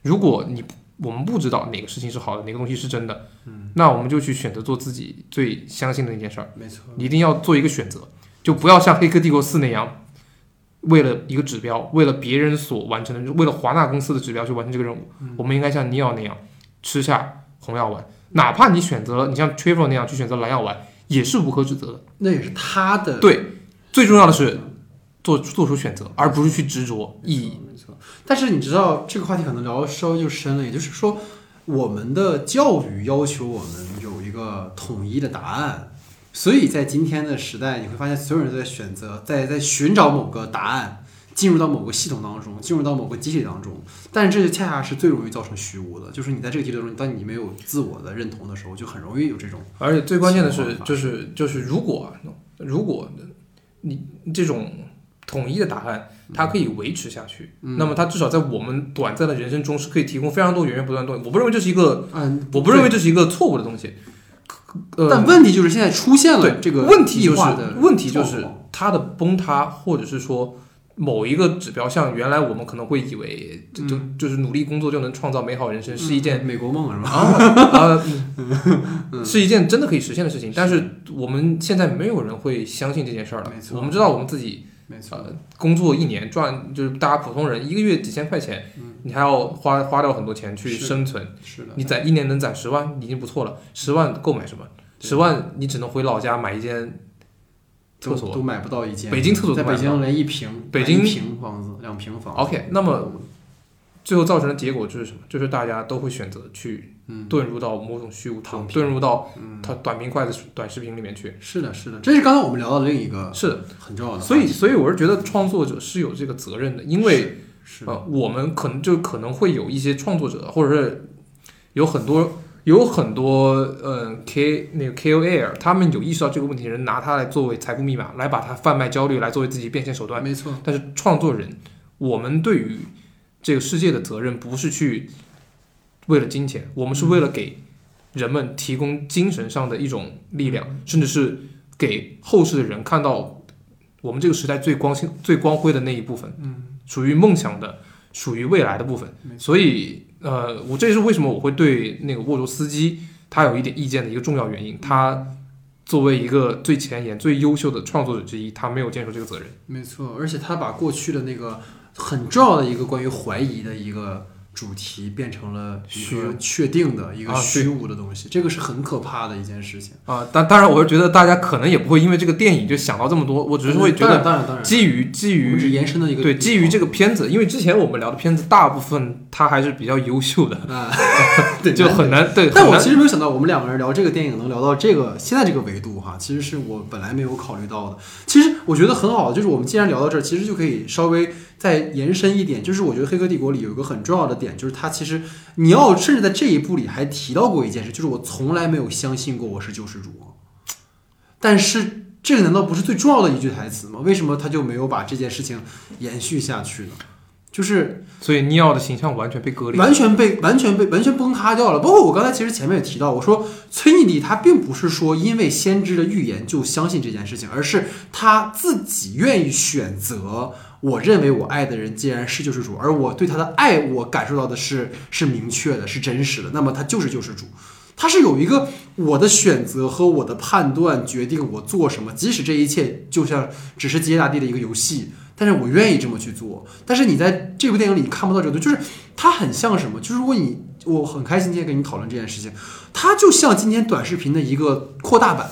如果你我们不知道哪个事情是好的，哪个东西是真的，嗯，那我们就去选择做自己最相信的那件事儿。没错，你一定要做一个选择，就不要像《黑客帝国四》那样，为了一个指标，为了别人所完成的，为了华纳公司的指标去完成这个任务。嗯我们应该像尼奥那样吃下红药丸，哪怕你选择了你像 Trevor 那样去选择蓝药丸，也是无可指责的。那也是他的对，最重要的是做做出选择，而不是去执着意义。没错。但是你知道这个话题可能聊的稍微就深了，也就是说，我们的教育要求我们有一个统一的答案，所以在今天的时代，你会发现所有人都在选择，在在寻找某个答案，进入到某个系统当中，进入到某个机体当中。但是这就恰恰是最容易造成虚无的，就是你在这个集体当中，当你没有自我的认同的时候，就很容易有这种而且最关键的是就是就是如果如果你这种统一的答案，它可以维持下去，嗯那么它至少在我们短暂的人生中是可以提供非常多源源不断的东西。我不认为这是一个，嗯，我不认为这是一个错误的东西。呃，但问题就是现在出现了对这个问题就是问题就是它的崩塌，或者是说某一个指标，像原来我们可能会以为就就就是努力工作就能创造美好人生，是一件嗯美国梦是吧？啊 是一件真的可以实现的事情。但是我们现在没有人会相信这件事儿了没。错我们知道我们自己没错，呃工作一年赚，就是大家普通人一个月几千块钱，嗯你还要花花掉很多钱去生存。是的，你攒一年能攒十万已经不错了，十万够买什么？十万你只能回老家买一间厕所。都买不到一间，北京厕所在北京连一平北京一平房子两平房。OK，那么最后造成的结果就是什么？就是大家都会选择去嗯。遁入到某种虚无中，躺平遁入到嗯。它短平快的短视频里面去。是的，是的，这是刚才我们聊到的另一个是的，很重要的，所以所以我是觉得创作者是有这个责任的，因为呃，我们可能就可能会有一些创作者，或者是有很多有很多嗯 K 那个 KOL，他们有意识到这个问题的人，拿它来作为财富密码，来把它贩卖焦虑，来作为自己变现手段。没错，但是创作人，我们对于这个世界的责任，不是去为了金钱，我们是为了给人们提供精神上的一种力量，甚至是给后世的人看到我们这个时代最光鲜、最光辉的那一部分，嗯，属于梦想的、属于未来的部分。所以，呃，我这也是为什么我会对那个沃卓斯基他有一点意见的一个重要原因。他作为一个最前沿、最优秀的创作者之一，他没有坚守这个责任。没错，而且他把过去的那个很重要的一个关于怀疑的一个主题变成了一虚个确定的一个虚无的东西，这个是很可怕的一件事情。啊，当当然，我是觉得大家可能也不会因为这个电影就想到这么多，我只是会觉得当然当然，基于基于延伸的一个对基于这个片子，因为之前我们聊的片子大部分它还是比较优秀的，啊，对，就很难对。但我其实没有想到，我们两个人聊这个电影能聊到这个现在这个维度其实是我本来没有考虑到的。其实我觉得很好，就是我们既然聊到这儿，其实就可以稍微再延伸一点。就是我觉得《黑客帝国》里有一个很重要的点，就是它其实你要甚至在这一部里还提到过一件事，就是我从来没有相信过我是救世主。但是这个难道不是最重要的一句台词吗？为什么他就没有把这件事情延续下去呢？就是所以尼奥的形象完全被割裂。完全被完全被完全崩塌掉了。包括我刚才其实前面也提到，我说崔妮迪他并不是说因为先知的预言就相信这件事情，而是他自己愿意选择我认为我爱的人既然是救世主，而我对他的爱，我感受到的是是明确的，是真实的，那么他就是救世主。他是有一个我的选择和我的判断决定我做什么，即使这一切就像只是吉野大地的一个游戏，但是我愿意这么去做。但是你在这部电影里看不到这个东西，就是它很像什么？就是如果你我很开心今天跟你讨论这件事情，它就像今天短视频的一个扩大版，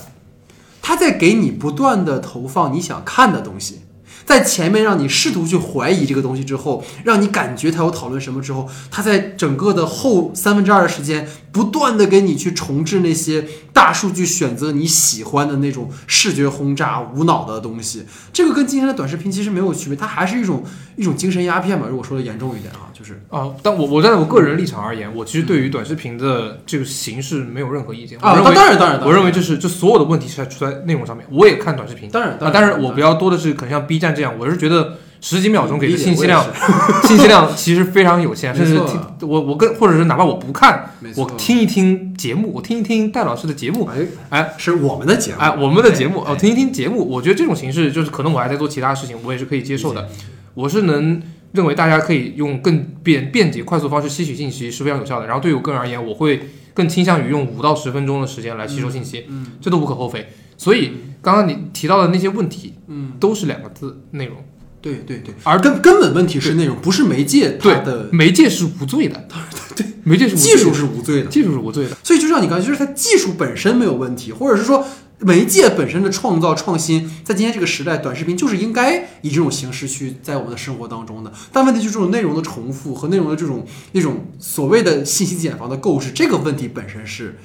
它在给你不断的投放你想看的东西。在前面让你试图去怀疑这个东西之后，让你感觉他要讨论什么之后，他在整个的后三分之二的时间，不断的给你去重置那些大数据选择你喜欢的那种视觉轰炸、无脑的东西。这个跟今天的短视频其实没有区别，它还是一种一种精神鸦片嘛。如果说的严重一点啊，就是啊，但我我站在我个人立场而言，我其实对于短视频的这个形式没有任何意见。啊，当然当然，我认为就是就所有的问题是在出在内容上面。我也看短视频，当然啊，但是我比较多的是可能像 B 站这样，我是觉得十几秒钟给的信息量，信息量其实非常有限，甚至听我我跟或者是哪怕我不看，我听一听节目，我听一听戴老师的节目，哎哎是我们的节目哎，我们的节目，哎哦，听一听节目，我觉得这种形式就是可能我还在做其他事情，我也是可以接受的。我是能认为大家可以用更便便捷、快速方式吸取信息是非常有效的。然后对于我个人而言，我会更倾向于用五到十分钟的时间来吸收信息，嗯这都无可厚非。所以刚刚你提到的那些问题，嗯，都是两个字内容，对对对，而根根本问题是内容，不是媒介它的媒介是无罪的，对，媒介是无罪的技术是无罪的。技术是无罪的。所以就像你刚才，就是它技术本身没有问题，或者是说媒介本身的创造创新，在今天这个时代，短视频就是应该以这种形式去在我们的生活当中的。但问题就是这种内容的重复和内容的这种那种所谓的信息茧房的构置，这个问题本身是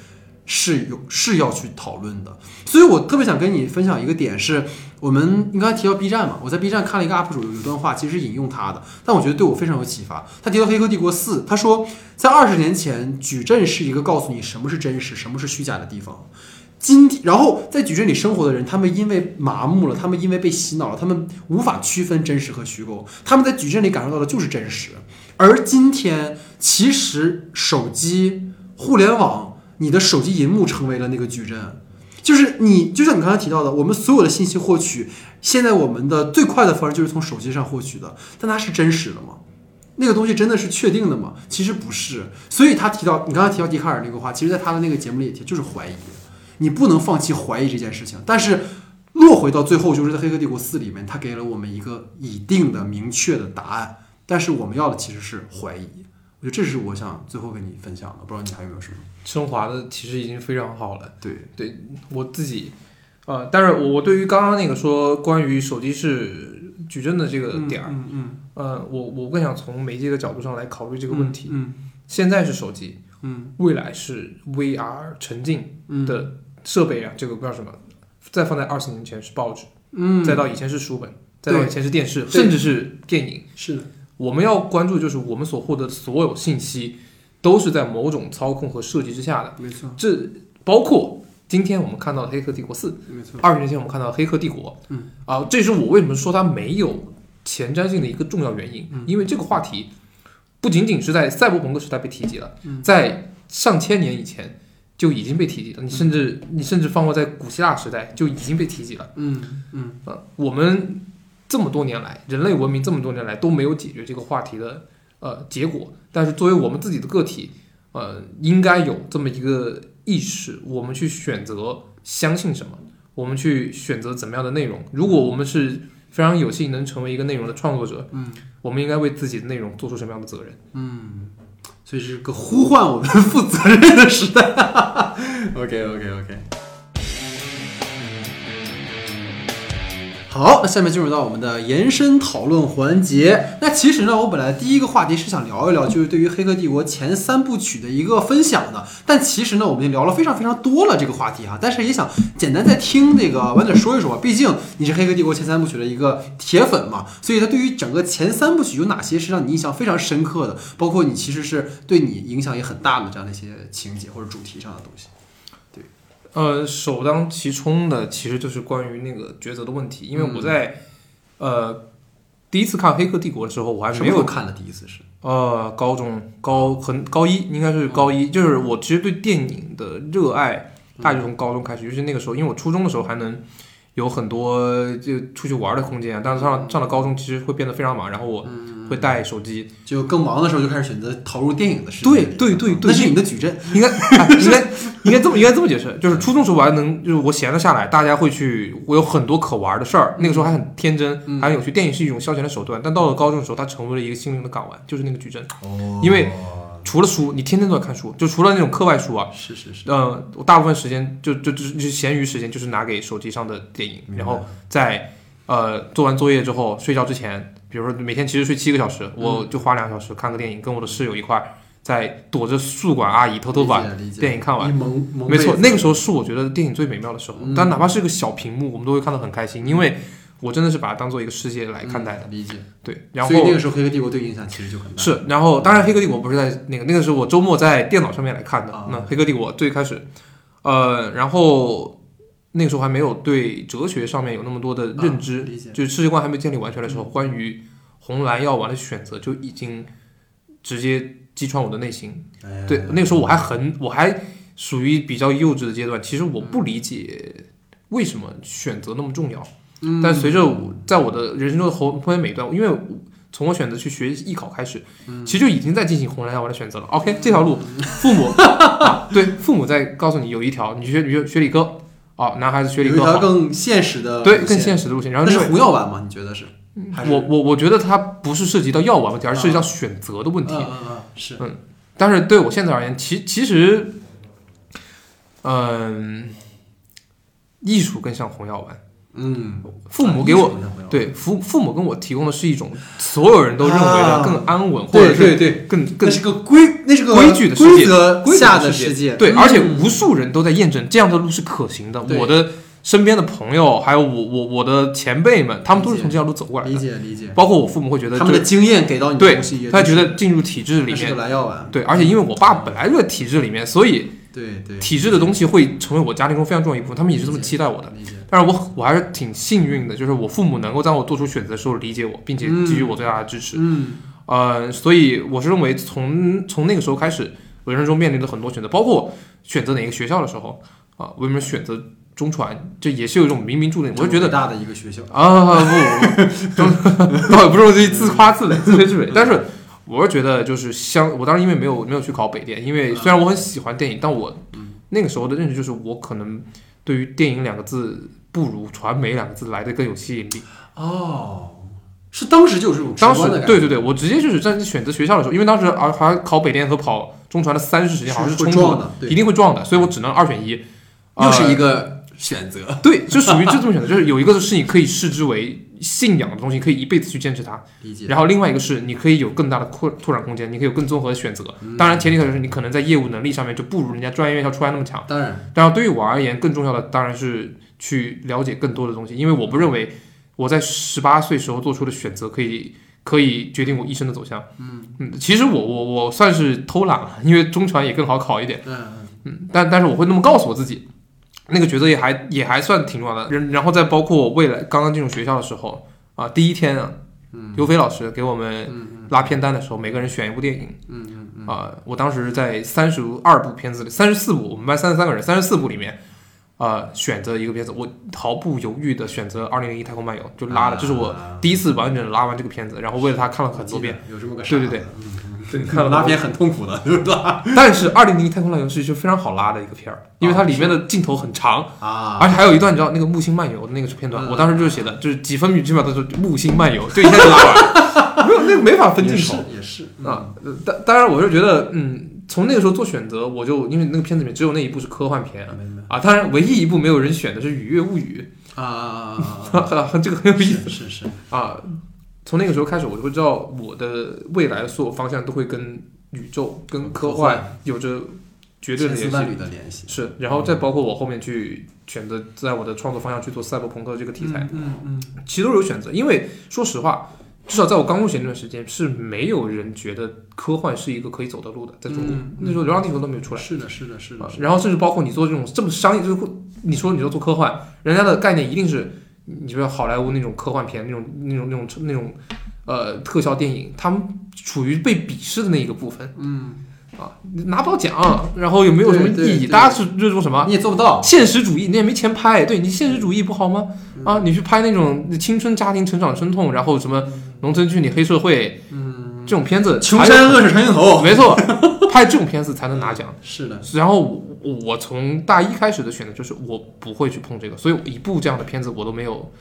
是有是要去讨论的。所以我特别想跟你分享一个点是。我们你刚才提到 B 站嘛，我在 B 站看了一个 UP 主有一段话，其实是引用他的，但我觉得对我非常有启发。他提到《黑客帝国四》，他说在二十年前，矩阵是一个告诉你什么是真实、什么是虚假的地方。今天，然后在矩阵里生活的人，他们因为麻木了，他们因为被洗脑了，他们无法区分真实和虚构，他们在矩阵里感受到的就是真实。而今天，其实手机、互联网，你的手机荧幕成为了那个矩阵。就是你，就像你刚才提到的，我们所有的信息获取，现在我们的最快的方式就是从手机上获取的，但它是真实的吗？那个东西真的是确定的吗？其实不是。所以他提到，你刚才提到笛卡尔那个话，其实在他的那个节目里也提，就是怀疑，你不能放弃怀疑这件事情。但是落回到最后，就是在《黑客帝国四》里面，他给了我们一个已定的、明确的答案，但是我们要的其实是怀疑。我觉得这是我想最后跟你分享的，不知道你还有没有什么？升华的其实已经非常好了。对对，我自己，呃，但是我我对于刚刚那个说关于手机是矩阵的这个点儿，嗯嗯呃，我我更想从媒介的角度上来考虑这个问题。嗯现在是手机，嗯未来是 VR 沉浸嗯的设备啊，这个不知道什么，再放在二十年前是报纸，嗯，再到以前是书本，再到以前是电视，甚至是电影。是的，我们要关注的就是我们所获得的所有信息，都是在某种操控和设计之下的。没错，这包括今天我们看到的《黑客帝国四》，没错，二十年前我们看到的《黑客帝国》，嗯。啊，这是我为什么说它没有前瞻性的一个重要原因，嗯。因为这个话题不仅仅是在赛博朋克时代被提及了，嗯。在上千年以前就已经被提及了，你甚至你甚至放过在古希腊时代就已经被提及了，嗯嗯。呃，我们这么多年来，人类文明这么多年来都没有解决这个话题的呃结果，但是作为我们自己的个体，呃，应该有这么一个意识，我们去选择相信什么，我们去选择怎么样的内容。如果我们是非常有幸能成为一个内容的创作者，嗯我们应该为自己的内容做出什么样的责任？嗯，所以是个呼唤我们负责任的时代。OK OK OK。好，那下面进入到我们的延伸讨论环节。那其实呢，我本来第一个话题是想聊一聊，就是对于《黑客帝国》前三部曲的一个分享的。但其实呢，我们已经聊了非常非常多了这个话题哈。但是也想简单再听那个晚点说一说吧，毕竟你是《黑客帝国》前三部曲的一个铁粉嘛，所以他对于整个前三部曲有哪些是让你印象非常深刻的，包括你其实是对你影响也很大的这样的一些情节或者主题上的东西。呃，首当其冲的其实就是关于那个抉择的问题，因为我在、呃第一次看《黑客帝国》的时候，我还没有看的第一次是？呃，高中高很高一应该是高一，就是我其实对电影的热爱大概就从高中开始，就是那个时候，因为我初中的时候还能有很多就出去玩的空间啊。但是上上了高中，其实会变得非常忙，然后我会带手机。就更忙的时候就开始选择投入电影的世界。对对对对那是你的矩阵。应该、哎应该应该这么应该这么解释，就是初中时候我还能，就是我闲了下来，大家会去，我有很多可玩的事儿，那个时候还很天真，嗯还很有趣。电影是一种消遣的手段，但到了高中的时候，它成为了一个心灵的港湾，就是那个矩阵。哦因为除了书，你天天都在看书，就除了那种课外书啊，是是是，呃，我大部分时间就就就就闲余时间就是拿给手机上的电影，然后在呃做完作业之后睡觉之前，比如说每天其实睡七个小时，我就花两个小时看个电影，跟我的室友一块儿在躲着宿管阿姨偷偷把电影看完没错，那个时候是我觉得电影最美妙的时候嗯，但哪怕是一个小屏幕，我们都会看得很开心，因为我真的是把它当做一个世界来看待的。嗯理解。对，然后所以那个时候《黑客帝国》对影响其实就很大。是，然后当然《黑客帝国》不是在那个，那个是我周末在电脑上面来看的。啊那《黑客帝国》最开始，呃，然后那个时候还没有对哲学上面有那么多的认知，啊理解就是世界观还没建立完全的时候，关于红蓝药丸的选择就已经直接击穿我的内心。哎对，那个时候我还很，我还属于比较幼稚的阶段，其实我不理解为什么选择那么重要。嗯但随着我在我的人生中的后后面每一段，因为我从我选择去学艺考开始，嗯其实就已经在进行红蓝药丸的选择了。OK，这条路，父母、啊、对父母在告诉你有一条，你学你学学理科啊，男孩子学理有一条科好，更现实的对更现实的路线。然后那是红药丸吗？你觉得是？我我我觉得它不是涉及到药丸问题，而是涉及到选择的问题。嗯嗯嗯，是但是对我现在而言，其其实，嗯，艺术更像红药丸。嗯，父母给我、对父父母跟我提供的是一种所有人都认为的啊更安稳，或者是对更更那是个规，那是个规矩的世界下的世世界。对，嗯而且无数人都在验证这样的路是可行的。我的身边的朋友，还有我我我的前辈们，他们都是从这条路走过来的理。解理解，包括我父母会觉得他们的经验给到你对他觉得进入体制里面是个面，蓝药丸。对，而且因为我爸本来就在体制里面，所以对对，体制的东西会成为我家庭中非常重要一部分，他们也是这么期待我的。但是我我还是挺幸运的，就是我父母能够在我做出选择的时候理解我，并且给予我最大的支持。嗯呃，所以我是认为从从那个时候开始，我人生中面临的很多选择，包括选择哪个学校的时候啊，为什么选择中传，这也是有一种冥冥注定。我就觉得伟大的一个学校。啊，不不不，倒也不是这自夸自擂、自吹自擂，但是我是觉得就是相，我当时因为没有没有去考北电，因为虽然我很喜欢电影，但我那个时候的认知就是我可能对于电影两个字不如传媒两个字来的更有吸引力。哦，是当时就有这种直当时观的感觉对对对，我直接就是在选择学校的时候，因为当时啊还考北电和跑中传的三十时间好像是冲突的，会撞的，对一定会撞的，所以我只能二选一。又是一个。个选择。对，就属于就这么选择，就是有一个是你可以视之为信仰的东西，可以一辈子去坚持它，理解。然后另外一个是你可以有更大的扩拓展空间，你可以有更综合的选择。嗯当然，前提条件是你可能在业务能力上面就不如人家专业院校出来那么强。当然，当然，对于我而言，更重要的当然是去了解更多的东西，因为我不认为我在十八岁时候做出的选择可以可以决定我一生的走向。嗯嗯，其实我我我算是偷懒了，因为中传也更好考一点。嗯嗯嗯，但但是我会那么告诉我自己，那个角色也还也还算挺重要的。然然后再包括我未来刚刚进入学校的时候啊，第一天啊，刘飞老师给我们拉片单的时候，每个人选一部电影。嗯嗯嗯，啊、我当时在三十二部片子里，三十四部，我们班三十三个人，三十四部里面，啊，选择一个片子，我毫不犹豫的选择《二零零一太空漫游》，就拉了，这是我啊第一次完整的拉完这个片子，然后为了他看了很多遍。，有这么个对对对，嗯，对，看了拉片很痛苦的，对吧？但是《二零零一太空漫游》是一非常好拉的一个片儿，因为它里面的镜头很长，啊，而且还有一段你知道那个木星漫游的那个片段，嗯。我当时就是写的，就是几分几秒都是木星漫游，就一下就拉完，没有那个没法分镜头。也是啊，呃当当然我是觉得，嗯，从那个时候做选择，我就因为那个片子里面只有那一部是科幻片啊，当然唯一一部没有人选的是《雨月物语啊。这个很有意思。是是是，啊。从那个时候开始，我就会知道我的未来的所有方向都会跟宇宙、跟科幻有着绝对的联系。是，然后再包括我后面去选择在我的创作方向去做赛博朋克这个题材，嗯嗯其实都是有选择。因为说实话，至少在我刚入学那段时间，是没有人觉得科幻是一个可以走的路的，在中国、那时候《流浪地球》都没有出嗯，来。是的是的是的啊，，然后甚至包括你做这种这么商业，就是会你说你说做科幻，人家的概念一定是，你说好莱坞那种科幻片那种那种那种那种呃特效电影，他们处于被鄙视的那一个部分。嗯，啊，拿不到奖，然后有没有什么意义？大家是热衷什么？你也做不到。现实主义，你也没钱拍，对你现实主义不好吗？啊，你去拍那种青春家庭成长生痛，然后什么农村剧你黑社会，嗯，这种片子，穷山恶水长镜头，没错，拍这种片子才能拿奖。是的，然后我我从大一开始的选择就是我不会去碰这个，所以一部这样的片子我都没有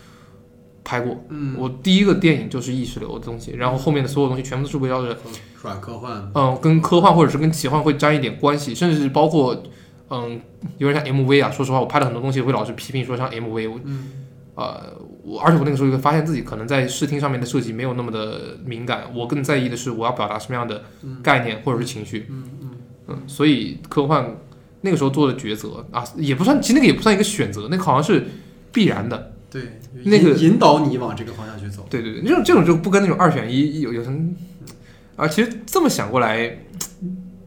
拍过。嗯，我第一个电影就是意识流的东西，然后后面的所有东西全部都是围绕着软科幻，嗯跟科幻或者是跟奇幻会沾一点关系，甚至是包括嗯有点像 MV 啊。说实话，我拍了很多东西会老是批评说像 MV，我嗯呃我而且我那个时候就发现自己可能在视听上面的设计没有那么的敏感，我更在意的是我要表达什么样的概念或者是情绪。嗯嗯嗯，所以科幻那个时候做的抉择啊，也不算，其实那个也不算一个选择，那个好像是必然的。对，那个引引导你往这个方向去走。对对对，这种这种就不跟那种二选一有有什么啊？其实这么想过来，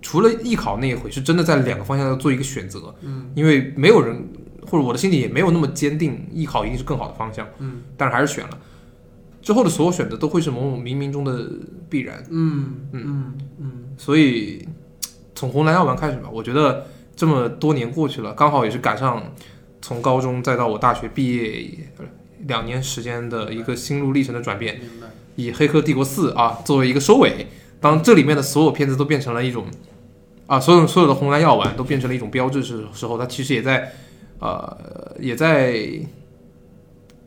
除了艺考那一回是真的在两个方向要做一个选择，嗯因为没有人或者我的心里也没有那么坚定艺考一定是更好的方向，嗯但是还是选了。之后的所有选择都会是某种冥冥中的必然，嗯嗯嗯嗯所以从红蓝药丸开始吧，我觉得这么多年过去了，刚好也是赶上从高中再到我大学毕业呃两年时间的一个心路历程的转变。明白。以《黑客帝国四》啊作为一个收尾，当这里面的所有片子都变成了一种啊，所有所有的红蓝药丸都变成了一种标志时时候，它其实也在呃也在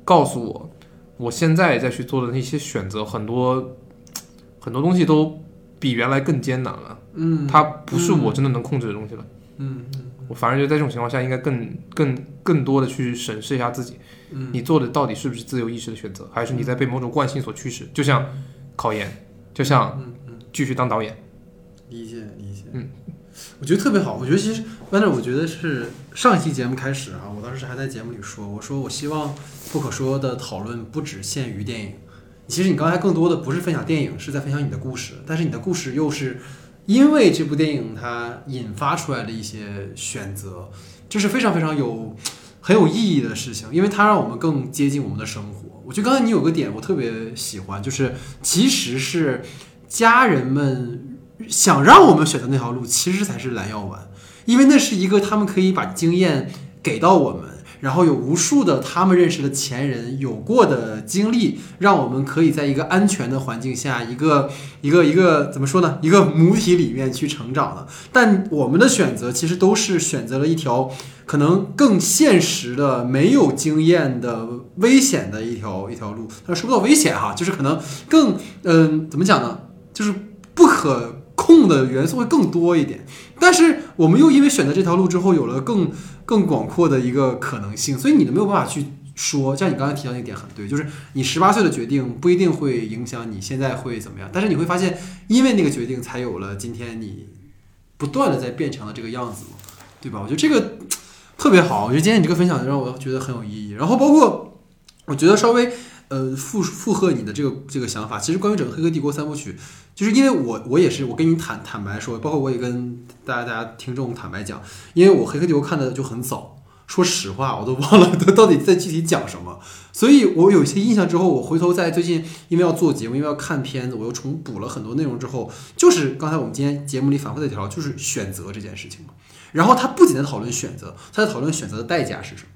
告诉我，我现在再去做的那些选择，很多很多东西都比原来更艰难了。嗯，它不是我真的能控制的东西了。嗯我反而觉得在这种情况下，应该更更更多的去审视一下自己，嗯你做的到底是不是自由意识的选择，还是你在被某种惯性所驱使？就像考研，就像继续当导演。理解理解。嗯，我觉得特别好。我觉得其实 e r 我觉得是上一期节目开始啊，我当时还在节目里说，我说我希望不可说的讨论不只限于电影。其实你刚才更多的不是分享电影，是在分享你的故事，但是你的故事又是因为这部电影它引发出来的一些选择，这是非常非常有很有意义的事情，因为它让我们更接近我们的生活。我觉得刚才你有个点我特别喜欢，就是其实是家人们想让我们选择那条路，其实才是蓝药丸，因为那是一个他们可以把经验给到我们。然后有无数的他们认识的前人有过的经历，让我们可以在一个安全的环境下，一个一个一个怎么说呢？一个母体里面去成长的。但我们的选择其实都是选择了一条可能更现实的、没有经验的、危险的一条一条路。但说不到危险哈，就是可能更嗯、怎么讲呢？就是不可控的元素会更多一点。但是我们又因为选择这条路之后，有了更更广阔的一个可能性，所以你都没有办法去说，像你刚才提到那个点很对，就是你十八岁的决定不一定会影响你现在会怎么样，但是你会发现，因为那个决定才有了今天你不断的在变成了这个样子嘛，对吧？我觉得这个特别好，我觉得今天你这个分享让我觉得很有意义。然后包括我觉得稍微呃附附和你的这个这个想法，其实关于整个《黑客帝国》三部曲，就是因为我我也是我跟你坦坦白说，包括我也跟大家大家听众坦白讲，因为我《黑客帝国》看的就很早。说实话，我都忘了它到底在具体讲什么，所以我有一些印象之后，我回头在最近因为要做节目，因为要看片子，我又重补了很多内容之后，就是刚才我们今天节目里反复的一条，就是选择这件事情嘛。然后他不仅在讨论选择，他在讨论选择的代价是什么，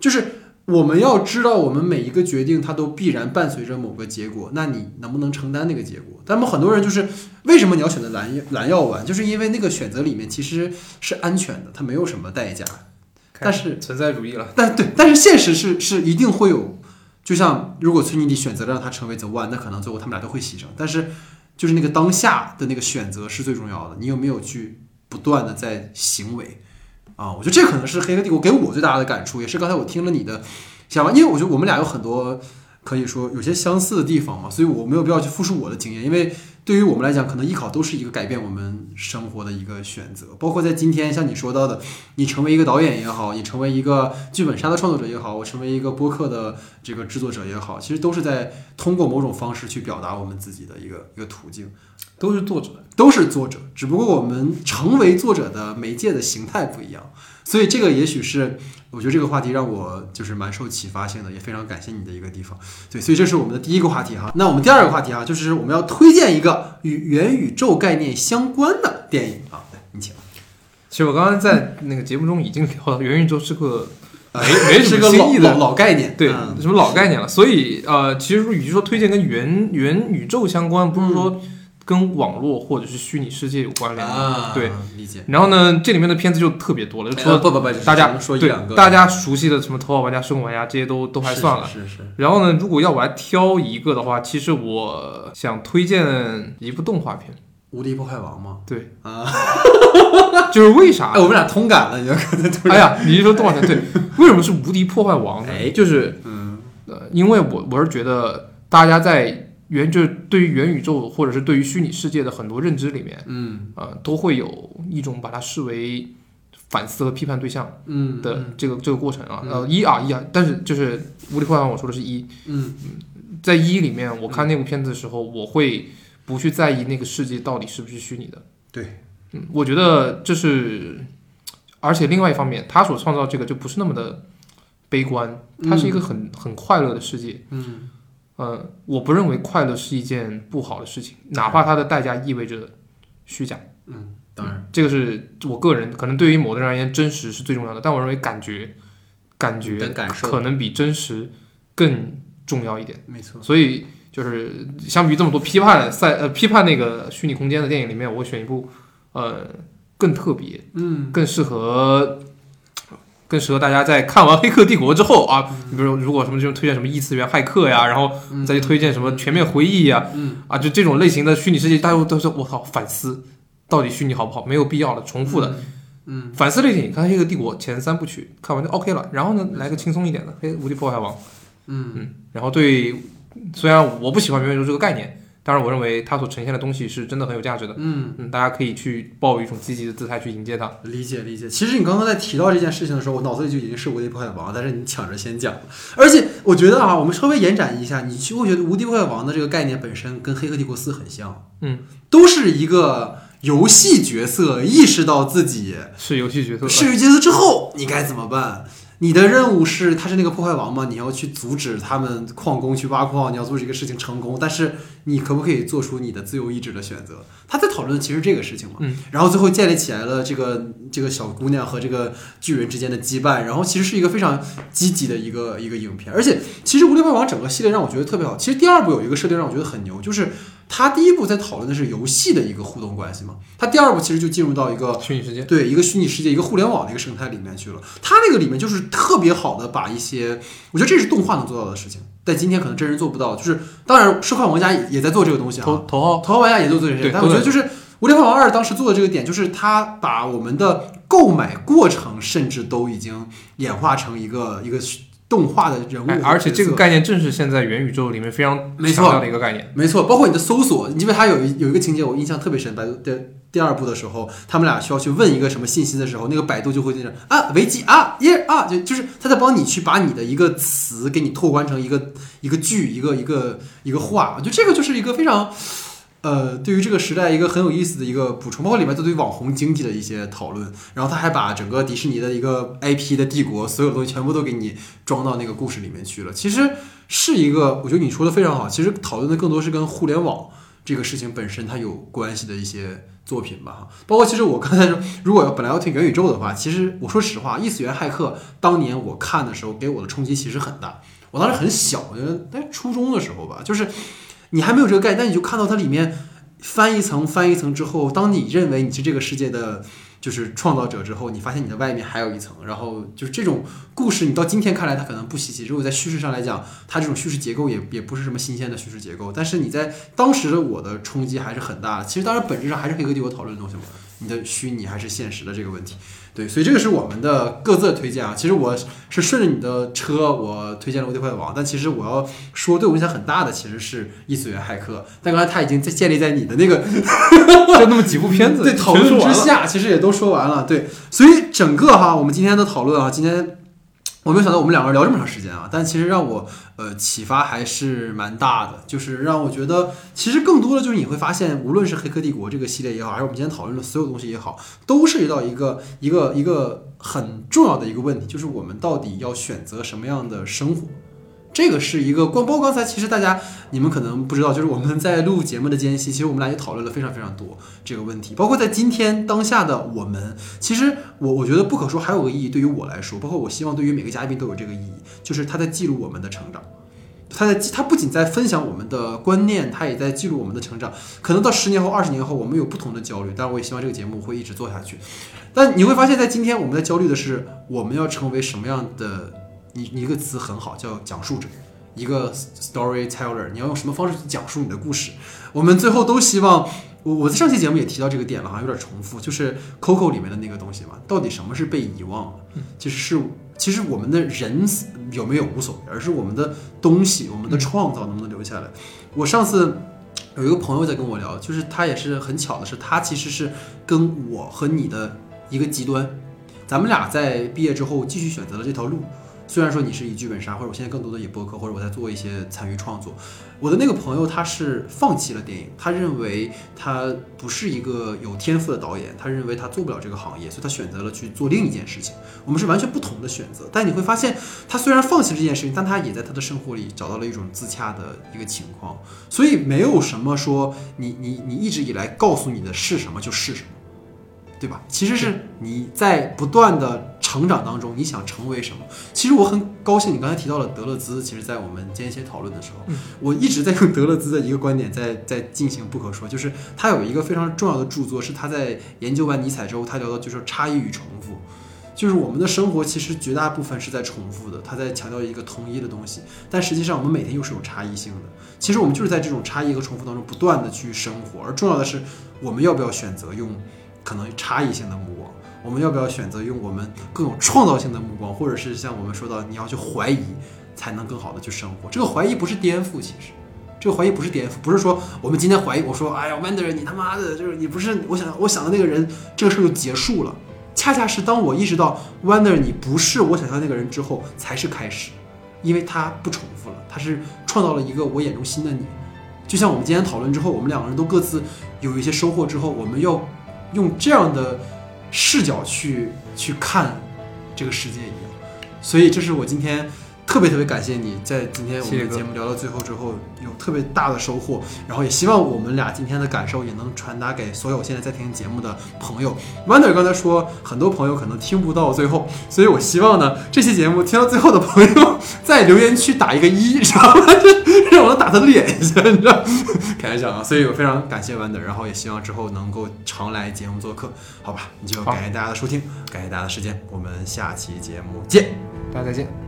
就是我们要知道，我们每一个决定它都必然伴随着某个结果，那你能不能承担那个结果？但么很多人就是为什么你要选择蓝药蓝药丸，就是因为那个选择里面其实是安全的，它没有什么代价。但是存在主义了，但对，但是现实是是一定会有，就像如果崔妮迪选择了让他成为 The One，那可能最后他们俩都会牺牲。但是就是那个当下的那个选择是最重要的，你有没有去不断的在行为啊？我觉得这可能是《黑客帝国》给我最大的感触，也是刚才我听了你的想法，因为我觉得我们俩有很多可以说有些相似的地方嘛，所以我没有必要去复述我的经验，因为对于我们来讲，可能艺考都是一个改变我们生活的一个选择，包括在今天像你说到的，你成为一个导演也好，你成为一个剧本杀的创作者也好，我成为一个播客的这个制作者也好，其实都是在通过某种方式去表达我们自己的一个一个途径。都是作者。都是作者，只不过我们成为作者的媒介的形态不一样，所以这个也许是我觉得这个话题让我就是蛮受启发性的，也非常感谢你的一个地方。对，所以这是我们的第一个话题哈。那我们第二个话题啊，就是我们要推荐一个与元宇宙概念相关的电影啊，来，你请。其实我刚刚在那个节目中已经聊了，元宇宙是个呃没没什么新意的老老概念，对嗯什么老概念了，所以呃，其实与其说推荐跟元元宇宙相关，不是说跟网络或者是虚拟世界有关联的。啊，对，理解。然后呢，这里面的片子就特别多了，就除了呃不不不，大家说一对两个，大家熟悉的什么《头号玩家》《生活玩家》这些都都还算了。是是是，然后呢，如果要我来挑一个的话，其实我想推荐一部动画片。无敌破坏王吗？对啊，就是为啥哎，？我们俩通感了，你要刚才突然，哎呀，你一说动画片，对，为什么是无敌破坏王呢？哎就是嗯呃，因为我我是觉得大家在原就是对于元宇宙或者是对于虚拟世界的很多认知里面，嗯呃，都会有一种把它视为反思和批判对象嗯的这个、这个过程啊。嗯呃，一啊一啊，但是就是无理破坏，我说的是一，嗯在一里面，我看那部片子的时候，我会不去在意那个世界到底是不是虚拟的。对，嗯，我觉得这是，而且另外一方面，他所创造这个就不是那么的悲观，它是一个很、很快乐的世界。嗯呃，我不认为快乐是一件不好的事情，哪怕它的代价意味着虚假。嗯，当然，这个是我个人可能对于某的人而言，真实是最重要的，但我认为感觉，感觉可能比真实更重要一点。没错，所以就是相比于这么多批判赛呃批判那个虚拟空间的电影里面，我选一部呃更特别、嗯更适合。更适合大家在看完《黑客帝国》之后啊，你比如如果什么这种推荐什么异次元骇客呀，然后嗯。再去推荐什么全面回忆呀，嗯。啊，就这种类型的虚拟世界，大家都是我靠反思，到底虚拟好不好？没有必要的重复的，嗯。反思类电影。看《黑客帝国》前三部曲看完就 OK 了，然后呢来个轻松一点的《黑无敌破坏王》，嗯。嗯，然后对，虽然我不喜欢元宇宙这个概念，当然我认为它所呈现的东西是真的很有价值的。嗯，嗯，大家可以去抱一种积极的姿态去迎接它。理解理解。其实你刚刚在提到这件事情的时候，我脑子里就已经是无敌破坏王，但是你抢着先讲了。而且我觉得啊，我们稍微延展一下，你就会觉得无敌破坏王的这个概念本身跟黑客帝国四很像，嗯，都是一个游戏角色意识到自己是游戏角色，是游戏角色之后，你该怎么办？你的任务是，他是那个破坏王嘛？你要去阻止他们矿工去挖矿，你要阻止这个事情成功。但是你可不可以做出你的自由意志的选择？他在讨论的其实这个事情嘛。嗯。然后最后建立起来了这个这个小姑娘和这个巨人之间的羁绊，然后其实是一个非常积极的一个一个影片。而且其实《无敌破坏王》整个系列让我觉得特别好。其实第二部有一个设定让我觉得很牛，就是他第一步在讨论的是游戏的一个互动关系嘛，他第二步其实就进入到一个虚拟世界。对一个虚拟世界、一个互联网的一个生态里面去了。它那个里面就是特别好的把一些，我觉得这是动画能做到的事情，在今天可能真人做不到。就是当然，生化玩家也也在做这个东西啊，头头号头号玩家也做这个事情，但我觉得就是《无敌破坏王二》当时做的这个点，就是他把我们的购买过程甚至都已经演化成一个一个动画的人物而且这个概念正是现在元宇宙里面非常强调的一个概念。没错，包括你的搜索，因为它有一有一个情节我印象特别深，百度的第二部的时候，他们俩需要去问一个什么信息的时候，那个百度就会在那啊维基啊耶啊，就就是他在帮你去把你的一个词给你拓宽成一个一个句一个一个一个话，我觉得这个就是一个非常。呃，对于这个时代一个很有意思的一个补充，包括里面都对网红经济的一些讨论，然后他还把整个迪士尼的一个 IP 的帝国，所有东西全部都给你装到那个故事里面去了。其实是一个，我觉得你说的非常好。其实讨论的更多是跟互联网这个事情本身它有关系的一些作品吧，哈。包括其实我刚才说，如果要本来要听元宇宙的话，其实我说实话，《异次元骇客》当年我看的时候给我的冲击其实很大。我当时很小，我觉得在初中的时候吧，就是你还没有这个概念，但你就看到它里面翻一层翻一层之后，当你认为你是这个世界的。就是创造者之后，你发现你的外面还有一层，然后就是这种故事，你到今天看来它可能不稀奇。如果在叙事上来讲，它这种叙事结构也也不是什么新鲜的叙事结构，但是你在当时的我的冲击还是很大的。其实当然本质上还是黑客帝国讨论的东西嘛，你的虚拟还是现实的这个问题。对，所以这个是我们的各自的推荐啊。其实我是顺着你的车，我推荐了《无敌破坏王》，但其实我要说对我影响很大的其实是《异次元骇客》，但刚才他已经在建立在你的那个 就那么几部片子，对讨论。之下，其实也都说完了。对，所以整个哈，我们今天的讨论啊，今天我没有想到我们两个人聊这么长时间啊，但其实让我呃启发还是蛮大的，就是让我觉得其实更多的就是你会发现，无论是《黑客帝国》这个系列也好，还是我们今天讨论的所有东西也好，都涉及到一个一个一个很重要的一个问题，就是我们到底要选择什么样的生活。这个是一个光，包括刚才其实大家你们可能不知道，就是我们在录节目的间隙，其实我们俩也讨论了非常非常多这个问题，包括在今天当下的我们，其实我我觉得不可说还有个意义，对于我来说，包括我希望对于每个嘉宾都有这个意义，就是他在记录我们的成长，他在他不仅在分享我们的观念，他也在记录我们的成长。可能到十年后、二十年后，我们有不同的焦虑，当然我也希望这个节目会一直做下去。但你会发现在今天我们在焦虑的是，我们要成为什么样的？你你一个词很好，叫讲述者，一个 storyteller。你要用什么方式去讲述你的故事？我们最后都希望，我我在上期节目也提到这个点了，好像有点重复，就是 Coco 里面的那个东西嘛。到底什么是被遗忘了？其实是其实我们的人有没有无所谓，而是我们的东西，我们的创造能不能留下来？我上次有一个朋友在跟我聊，就是他也是很巧的是，他其实是跟我和你的一个极端，咱们俩在毕业之后继续选择了这条路。虽然说你是以剧本杀，或者我现在更多的以播客，或者我在做一些参与创作，我的那个朋友他是放弃了电影，他认为他不是一个有天赋的导演，他认为他做不了这个行业，所以他选择了去做另一件事情。我们是完全不同的选择，但你会发现，他虽然放弃了这件事情，但他也在他的生活里找到了一种自洽的一个情况。所以没有什么说你你你一直以来告诉你的是什么就是什么，对吧？其实是你在不断的。成长当中，你想成为什么？其实我很高兴，你刚才提到了德勒兹。其实，在我们间歇讨论的时候，我一直在用德勒兹的一个观点在在进行不可说，就是他有一个非常重要的著作，是他在研究完尼采之后，他聊的就是差异与重复。就是我们的生活其实绝大部分是在重复的，他在强调一个统一的东西，但实际上我们每天又是有差异性的。其实我们就是在这种差异和重复当中不断的去生活，而重要的是，我们要不要选择用可能差异性的目光。我们要不要选择用我们更有创造性的目光，或者是像我们说到，你要去怀疑，才能更好的去生活？这个怀疑不是颠覆，其实，这个怀疑不是颠覆，不是说我们今天怀疑，我说，哎呀，Wonder，你他妈的，就是你不是我想我想的那个人，这个事儿就结束了。恰恰是当我意识到 Wonder 你不是我想象那个人之后，才是开始，因为他不重复了，他是创造了一个我眼中新的你。就像我们今天讨论之后，我们两个人都各自有一些收获之后，我们要用这样的。视角去去看这个世界一样，所以这是我今天。特别特别感谢你在今天我们的节目聊到最后之后有特别大的收获，然后也希望我们俩今天的感受也能传达给所有现在在听节目的朋友。Wonder 刚才说很多朋友可能听不到最后，所以我希望呢这期节目听到最后的朋友在留言区打一个一，知道吗？让我能打他的脸一下，你知道？开玩笑啊！所以我非常感谢 Wonder，然后也希望之后能够常来节目做客，好吧？你就感谢大家的收听，感谢大家的时间，我们下期节目见，大家再见。